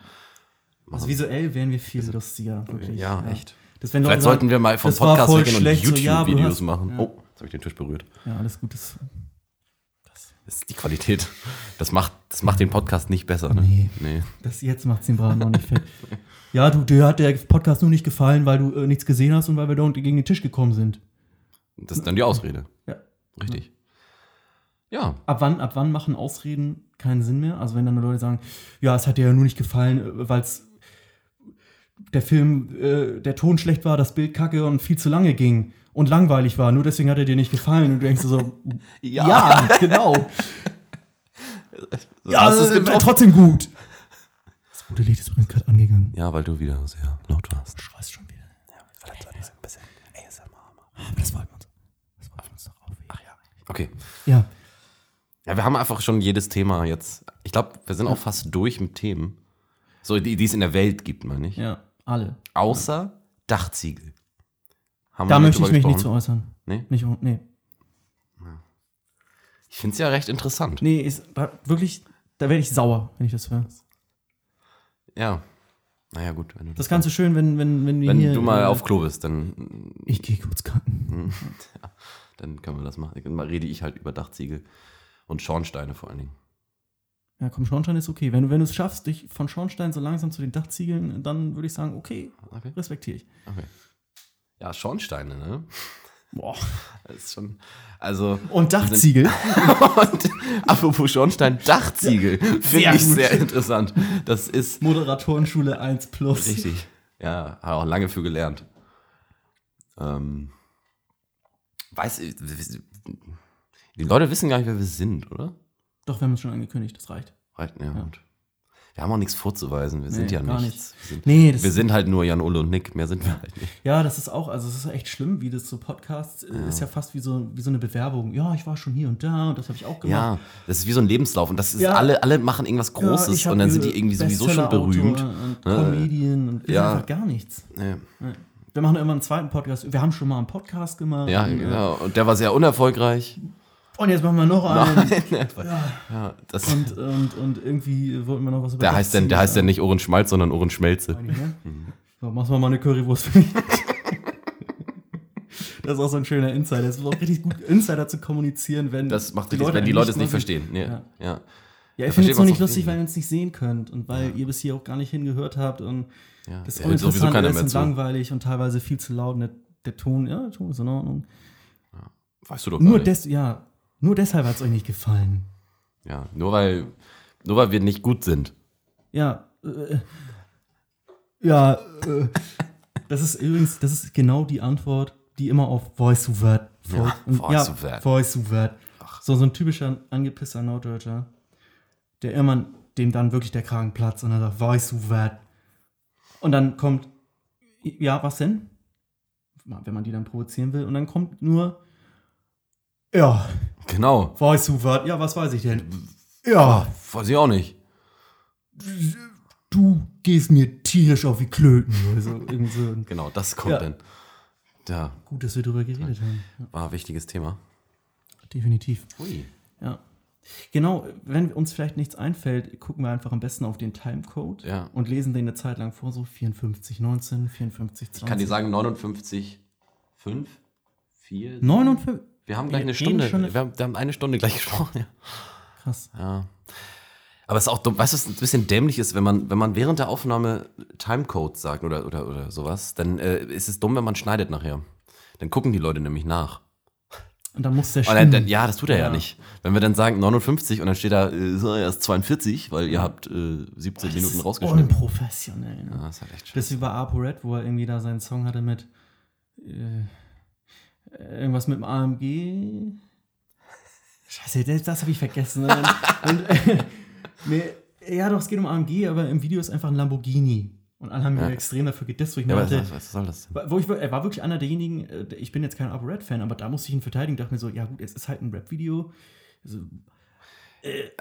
Also visuell wären wir viel lustiger, wirklich. Ja, echt. Das, Vielleicht sollten wir mal vom Podcast weggehen und schlecht, so, ja, YouTube-Videos machen. Ja. Oh, jetzt habe ich den Tisch berührt. Ja, alles gut. Das, Das ist die Qualität. Das macht, das macht den Podcast nicht besser. Ne? Nee. nee. das jetzt macht den Braten noch nicht fett. *laughs* Ja, du, dir hat der Podcast nur nicht gefallen, weil du äh, nichts gesehen hast und weil wir da unten gegen den Tisch gekommen sind. Das ist dann die Ausrede. Ja. Richtig. Ja. Ab wann, ab wann machen Ausreden keinen Sinn mehr? Also wenn dann Leute sagen, ja, es hat dir ja nur nicht gefallen, weil es der Film, äh, der Ton schlecht war, das Bild kacke und viel zu lange ging und langweilig war. Nur deswegen hat er dir nicht gefallen. Und du denkst *laughs* *laughs* so, ja, genau. ja, hast du es äh, getroffen? trotzdem gut. Das rote Licht ist übrigens gerade angegangen. Ja, weil du wieder sehr laut warst. Schreist schon wieder. Vielleicht soll ich ein bisschen ASMR machen. Aber das wollten wir uns. Das wollten wir uns doch aufheben. Ach ja. Okay. Ja, Ja, wir haben einfach schon jedes Thema jetzt. Ich glaube, wir sind auch fast durch mit Themen. So, die, die es in der Welt gibt, meine ich. ja, alle. Außer Dachziegel. Haben Da möchte ich mich nicht zu äußern. Nee? Nicht, nee. Ich finde es ja recht interessant. Nee, ist wirklich, da werde ich sauer, wenn ich das höre. Ja. Naja, gut. Du, Das Ganze schön, wenn, wenn, wenn wir wenn hier. du mal äh, auf Klo bist, dann, Ich gehe kurz kacken. *laughs* dann können wir das machen. Dann rede ich halt über Dachziegel und Schornsteine vor allen Dingen. Ja, komm, Schornstein ist okay. Wenn, du- wenn du es schaffst, dich von Schornstein so langsam zu den Dachziegeln, dann würde ich sagen, okay, Okay. respektiere ich. Okay. Ja, Schornsteine, ne? Boah. Das ist schon. Also. Und Dachziegel? *laughs* Und apropos Schornstein, Dachziegel. Finde Sehr ich gut. sehr interessant. Das ist Moderatorenschule 1 Plus. richtig. Ja, habe auch lange für gelernt. Ähm, weiß ich, die Leute wissen gar nicht, wer wir sind, oder? Doch, wir haben es schon angekündigt, das reicht. Right, ja, gut. Wir haben auch nichts vorzuweisen. Wir sind Nee, ja gar nichts. Wir sind, Nee, wir sind halt nur Jan Ulle und Nick. Mehr sind wir halt nicht. Ja, das ist auch, also es ist echt schlimm, wie das so Podcasts äh, ist ja fast wie so, wie so eine Bewerbung. Ja, ich war schon hier und da und das habe ich auch gemacht. Ja, das ist wie so ein Lebenslauf. Und das ist Ja. alle, alle machen irgendwas Ja, Großes und dann sind die irgendwie sowieso schon berühmt. Und? Comedian und wir Ja. sind einfach gar nichts. Nee. Nee. Wir machen immer einen zweiten Podcast. Wir haben schon mal einen Podcast gemacht. Ja, genau. Und der war sehr unerfolgreich. Und jetzt machen wir noch einen. *laughs* Ja, das, Und, und, und irgendwie wollten wir noch was über der heißt denn, der heißt ja ja nicht Ohrenschmalz, sondern Ohrenschmelze. Ne? Mhm. So, machst mal mal eine Currywurst für mich. *laughs* Das ist auch so ein schöner Insider. Es ist auch richtig gut, Insider zu kommunizieren, wenn Das macht richtig, wenn die Leute es nicht verstehen. Nee, Ja. ja. Ja, ich finde es man's nicht lustig, weil ihr uns nicht sehen könnt und weil ihr bis hier auch gar nicht hingehört habt und Ja. das Ja, sowieso uninteressant keiner ist und zu. langweilig und teilweise viel zu laut. Und der, der Ton, ja, der Ton ist in Ordnung. Weißt du doch Nur, des, ja, nur deshalb hat es euch nicht gefallen. Ja, nur weil, nur weil wir nicht gut sind. Ja, äh, ja, äh, das ist übrigens, das ist genau die Antwort, die immer auf Voice-to-Word folgt. Ja, Und- Voice-to-Word. Voice-to-Word. So, so ein typischer angepisster Norddeutscher, der immer, dem dann wirklich der Kragen platzt und dann sagt Voice-to-Word. Und dann kommt, ja, was denn? Wenn man die dann provozieren will. Und dann kommt nur, ja, Genau. Voice-to-Word. Ja, was weiß ich denn? Ja. Weiß ich auch nicht. du gehst mir tierisch auf die Klöten. Oder so, irgend so. Genau, das kommt Ja. dann. Ja, Gut, dass wir darüber geredet haben. Ja, war ein wichtiges Thema. definitiv. Ui. Ja. Genau, wenn uns vielleicht nichts einfällt, gucken wir einfach am besten auf den Timecode Ja. und lesen den eine Zeit lang vor, so 54, 19, 54, 20. Ich kann dir sagen, 59, 5, 4. 59? Wir haben gleich eine Stunde. eine- wir, haben, wir haben eine Stunde gleich *laughs* gesprochen. Ja. Krass. ja. Aber es ist auch dumm, weißt du, was ein bisschen dämlich ist, wenn man, wenn man während der Aufnahme Timecode sagt oder, oder, oder sowas, dann äh, ist es dumm, wenn man schneidet nachher. Dann gucken die Leute nämlich nach. Und dann muss der dann, dann, ja, das tut er ja. Ja. nicht. Wenn wir dann sagen 59 und dann steht da äh, erst 42, weil ihr habt äh, 17 Das Minuten ist rausgeschnitten. Unprofessionell. Ne? Ja, das ist halt echt schön. Das ist wie bei ApoRed, wo er irgendwie da seinen Song hatte mit äh, irgendwas mit dem AMG. Scheiße, das, das habe ich vergessen. Und, und, äh, *laughs* nee, ja, doch, es geht um AMG, aber im Video ist einfach ein Lamborghini. Und alle haben Ja. mir extrem dafür gedisst, wo ich Ja, mir dachte, was, was soll das denn? wo ich, er war wirklich einer derjenigen, äh, ich bin jetzt kein ApoRed-Fan, aber da musste ich ihn verteidigen, dachte mir so, ja gut, es ist halt ein Rap-Video. Also,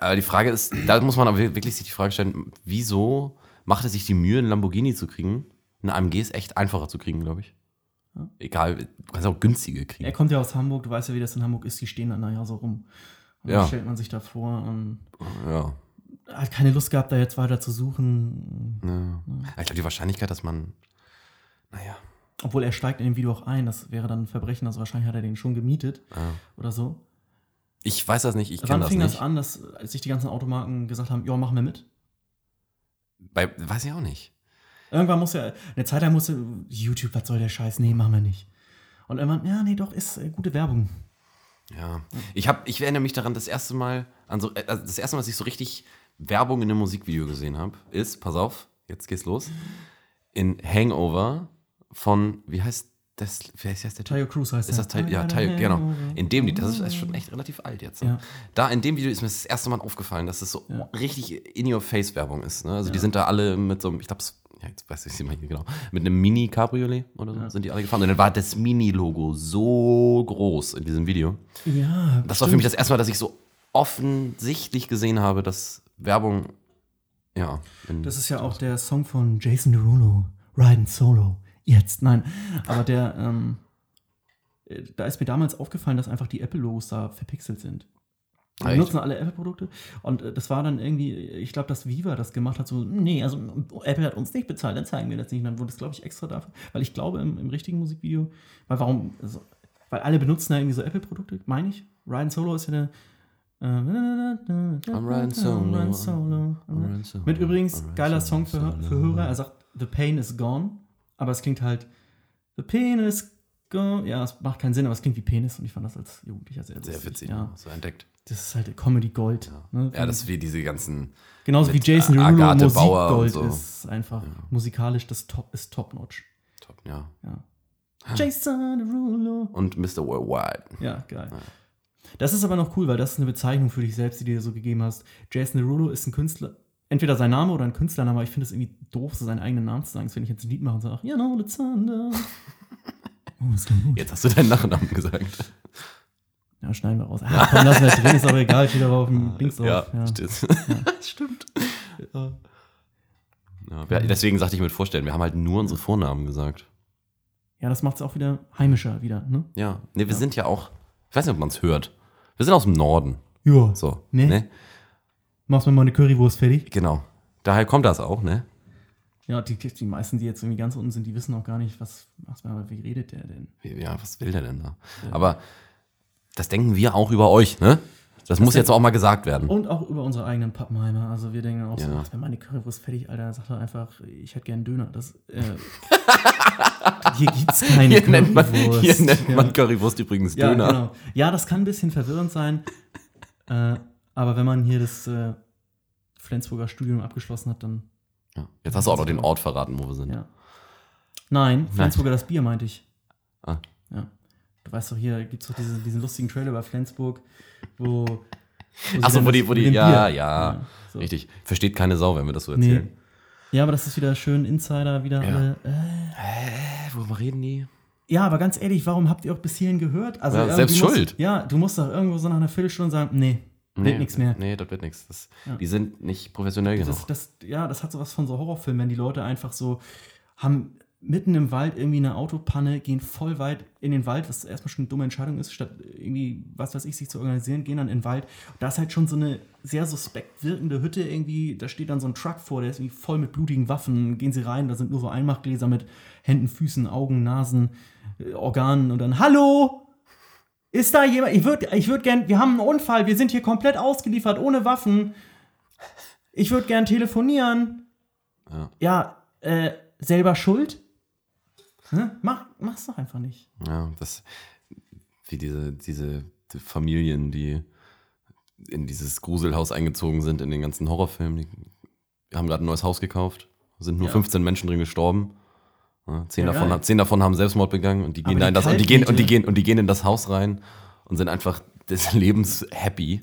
Aber die Frage ist, da muss man aber wirklich sich die Frage stellen, wieso macht er sich die Mühe, einen Lamborghini zu kriegen? Ein AMG ist echt einfacher zu kriegen, glaube ich. Egal, du kannst auch günstige er kriegen. kommt ja aus Hamburg, du weißt ja, wie das in Hamburg ist, die stehen dann da ja so rum. Und Ja. dann stellt man sich da vor und Ja. hat keine Lust gehabt, da jetzt weiter zu suchen. ja. Ich glaube, die Wahrscheinlichkeit, dass man, naja, Obwohl er steigt in dem Video auch ein, das wäre dann ein Verbrechen, also wahrscheinlich hat er den schon gemietet oder so. ich weiß das nicht, ich kenne Wann das fing nicht. das an, dass als sich die ganzen Automarken gesagt haben, ja, machen wir mit? Bei, weiß ich auch nicht. Irgendwann muss ja, eine Zeit lang musste YouTube, was soll der Scheiß? Nee, machen wir nicht. Und irgendwann, ja, nee, doch, ist äh, gute Werbung. Ja. Ich, hab, ich erinnere mich daran, das erste Mal, äh, also das erste Mal, dass ich so richtig Werbung in einem Musikvideo gesehen habe, ist, pass auf, jetzt geht's los, in Hangover von, wie heißt das, wie heißt der? Tayo Cruz heißt Ist das Teil? Ja, Teil, genau. In dem Lied, das ist, ist schon echt relativ alt jetzt. Ne? Ja. Da in dem Video ist mir das erste Mal aufgefallen, dass es so Ja. richtig In-Your-Face-Werbung ist. Ne? Also die Ja. sind da alle mit so einem, ich glaube, ja, jetzt weiß ich nicht mal hier genau, mit einem Mini-Cabriolet oder so sind die alle gefahren. Und dann war das Mini-Logo so groß in diesem Video. Ja, Das war für mich das erste Mal, dass ich so offensichtlich gesehen habe, dass Werbung, ja. Das ist ja auch der Song von Jason Derulo, Riding Solo. Jetzt, nein. Aber der, ähm, äh, da ist mir damals aufgefallen, dass einfach die Apple-Logos da verpixelt sind. Die nutzen alle Apple-Produkte. Und äh, das war dann irgendwie, ich glaube, dass Viva das gemacht hat, so, nee, also Apple hat uns nicht bezahlt, dann zeigen wir das nicht. Und dann wurde es, glaube ich, extra dafür. Weil ich glaube, im, im richtigen Musikvideo, weil warum, also, weil alle benutzen ja irgendwie so Apple-Produkte, meine ich. Ryan Solo ist ja eine I'm riding solo. I'm solo, Mit übrigens geiler Song für, für Hörer. Er sagt, The pain is gone. Aber es klingt halt, The pain is gone. Ja, es macht keinen Sinn, aber es klingt wie Penis. Und ich fand das als Jugendlicher sehr lustig. Sehr witzig, Ja, so entdeckt. das ist halt Comedy Gold. Ne? Ja, das ist wie diese ganzen. Genauso wie Jason Derulo Agathe Musik Bauer Gold so. ist einfach musikalisch das Top ist Top Notch. Top, ja. Ja. Jason Derulo. Und Mr. Worldwide. Ja, geil. Das ist aber noch cool, weil das ist eine Bezeichnung für dich selbst, die du dir so gegeben hast. Jason Derulo ist ein Künstler, entweder sein Name oder ein Künstlername, aber ich finde es irgendwie doof, so seinen eigenen Namen zu sagen. Das wenn ich jetzt ein Lied mache und sage, you know, the thunder. *laughs* Oh, klingt gut. Jetzt hast du deinen Nachnamen gesagt. Ja, schneiden wir raus. Ah, komm, lassen wir drin, ist aber egal, steht aber auf dem Dings drauf. Ja, Ja. *laughs* stimmt. stimmt. Ja, wir, deswegen sagte ich mit Vorstellen, wir haben halt nur unsere Vornamen gesagt. ja, das macht es auch wieder heimischer wieder, ne? Ja. Nee, wir sind ja auch, ich weiß nicht, ob man es hört. Wir sind aus dem Norden. Ja. So. Nee. Ne? Machst mir mal eine Currywurst fertig? Genau. Daher kommt das auch, ne? Ja, die, die meisten, die jetzt irgendwie ganz unten sind, die wissen auch gar nicht, was, was wie redet der denn? Ja, was will der denn da? Aber das denken wir auch über euch, ne? Das, muss jetzt auch mal gesagt werden. Und auch über unsere eigenen Pappenheimer. Also wir denken auch so, Ja. ach, wenn meine Currywurst fertig, Alter, sagt er einfach, ich hätte gern Döner. Das, äh, *laughs* hier gibt's keine Hier nennt man, Currywurst. hier nennt ja. man Currywurst übrigens ja, Döner. Genau. Ja, das kann ein bisschen verwirrend sein. äh, aber wenn man hier das äh, Flensburger Studium abgeschlossen hat, dann Ja. Jetzt hast du auch noch den Ort verraten, wo wir sind. ja. Nein, Flensburger das Bier meinte ich. Ah. Ja. Du weißt doch, hier gibt es doch diesen, diesen lustigen Trailer bei Flensburg, wo. Achso, wo die, wo die, ja, Bier- ja, so. richtig. Versteht keine Sau, wenn wir das so Nee. erzählen. Ja, aber das ist wieder schön Insider, wieder Ja. alle. Äh, Hä, worüber reden die? ja, aber ganz ehrlich, warum habt ihr auch bis hierhin gehört? Also Ja, selbst musst- schuld. Ja, du musst doch irgendwo so nach einer Viertelstunde sagen, nee, wird nichts mehr. Nee, das wird nichts. Das- Ja. Die sind nicht professionell genug. Das, das, ja, das hat sowas von so Horrorfilmen, wenn die Leute einfach so haben mitten im Wald irgendwie eine Autopanne, gehen voll weit in den Wald, was erstmal schon eine dumme Entscheidung ist, statt irgendwie, was weiß ich, sich zu organisieren, gehen dann in den Wald. Da ist halt schon so eine sehr suspekt wirkende Hütte irgendwie, da steht dann so ein Truck vor, der ist irgendwie voll mit blutigen Waffen, gehen sie rein, da sind nur so Einmachgläser mit Händen, Füßen, Augen, Nasen, äh, Organen und dann, hallo! Ist da jemand? Ich würde ich würd gern, wir haben einen Unfall, wir sind hier komplett ausgeliefert, ohne Waffen. Ich würde gern telefonieren. Ja. Ja, äh, selber schuld? Hä? Mach, mach's doch einfach nicht. Ja, das, wie diese, diese die Familien, die in dieses Gruselhaus eingezogen sind, in den ganzen Horrorfilmen, die haben gerade ein neues Haus gekauft, sind nur Ja. 15 Menschen drin gestorben. Ja, zehn, Ja, davon, zehn davon haben Selbstmord begangen und die gehen da in das und die gehen und die gehen und die gehen in das Haus rein und sind einfach *laughs* des Lebens happy.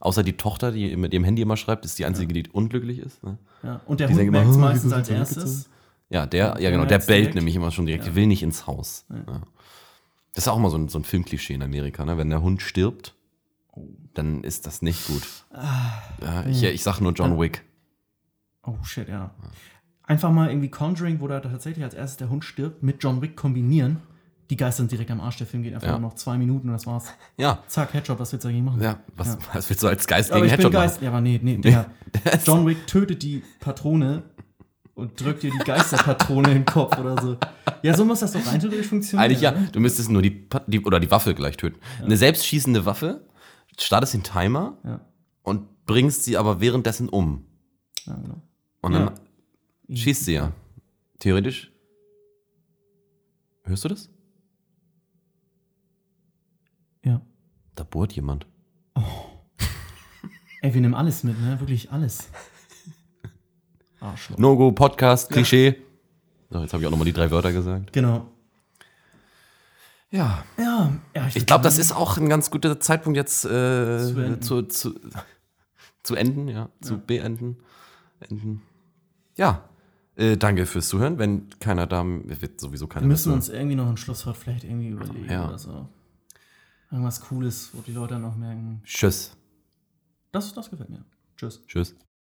Außer die Tochter, die mit ihrem Handy immer schreibt, ist die einzige, die unglücklich ist. Ne? Ja. Und der Die Hund immer, merkt's "Oh, meistens als erstes. Ja, der, ja genau, der bellt direkt. nämlich immer schon direkt, der will nicht ins Haus. Ja. Das ist auch mal so ein, so ein Filmklischee in Amerika, ne? Wenn der Hund stirbt, dann ist das nicht gut. ja, ich, ich sag nur John Wick. Oh shit, ja. Einfach mal irgendwie Conjuring, wo da tatsächlich als erstes der Hund stirbt, mit John Wick kombinieren. Die Geister sind direkt am Arsch. Der Film geht einfach Ja. nur noch zwei Minuten und das war's. Ja, Zack, Headshot, was willst du dagegen machen? ja, was, Ja. was willst du als Geist Aber gegen ich bin Headshot machen? Geist. Ja, aber nee, nee, *laughs* der John Wick tötet die Patrone und drückt dir die Geisterpatrone in den Kopf oder so. Ja, so muss das doch rein theoretisch funktionieren. Eigentlich ja, du müsstest nur die, die oder die Waffe gleich töten. Eine selbstschießende Waffe, startest den Timer Ja, und bringst sie aber währenddessen um. ja genau. Und dann Ja. Schießt sie ja. Theoretisch. Hörst du das? Ja. Da bohrt jemand. Ey, wir nehmen alles mit, ne? Wirklich alles. Arschloch. No-Go, Podcast, Klischee. So, jetzt habe ich auch nochmal die drei Wörter gesagt. Genau. Ja. Ja, ja Ich glaube, das ist auch ein ganz guter Zeitpunkt jetzt äh, Zu enden. zu, zu, zu enden, ja, zu beenden. Enden. Ja, äh, danke fürs Zuhören. Wenn keiner da, wird sowieso keiner Wir müssen mehr uns irgendwie noch ein Schlusswort vielleicht irgendwie überlegen Ja. oder so. Irgendwas Cooles, wo die Leute noch merken. Tschüss. Das, das gefällt mir. Tschüss. Tschüss.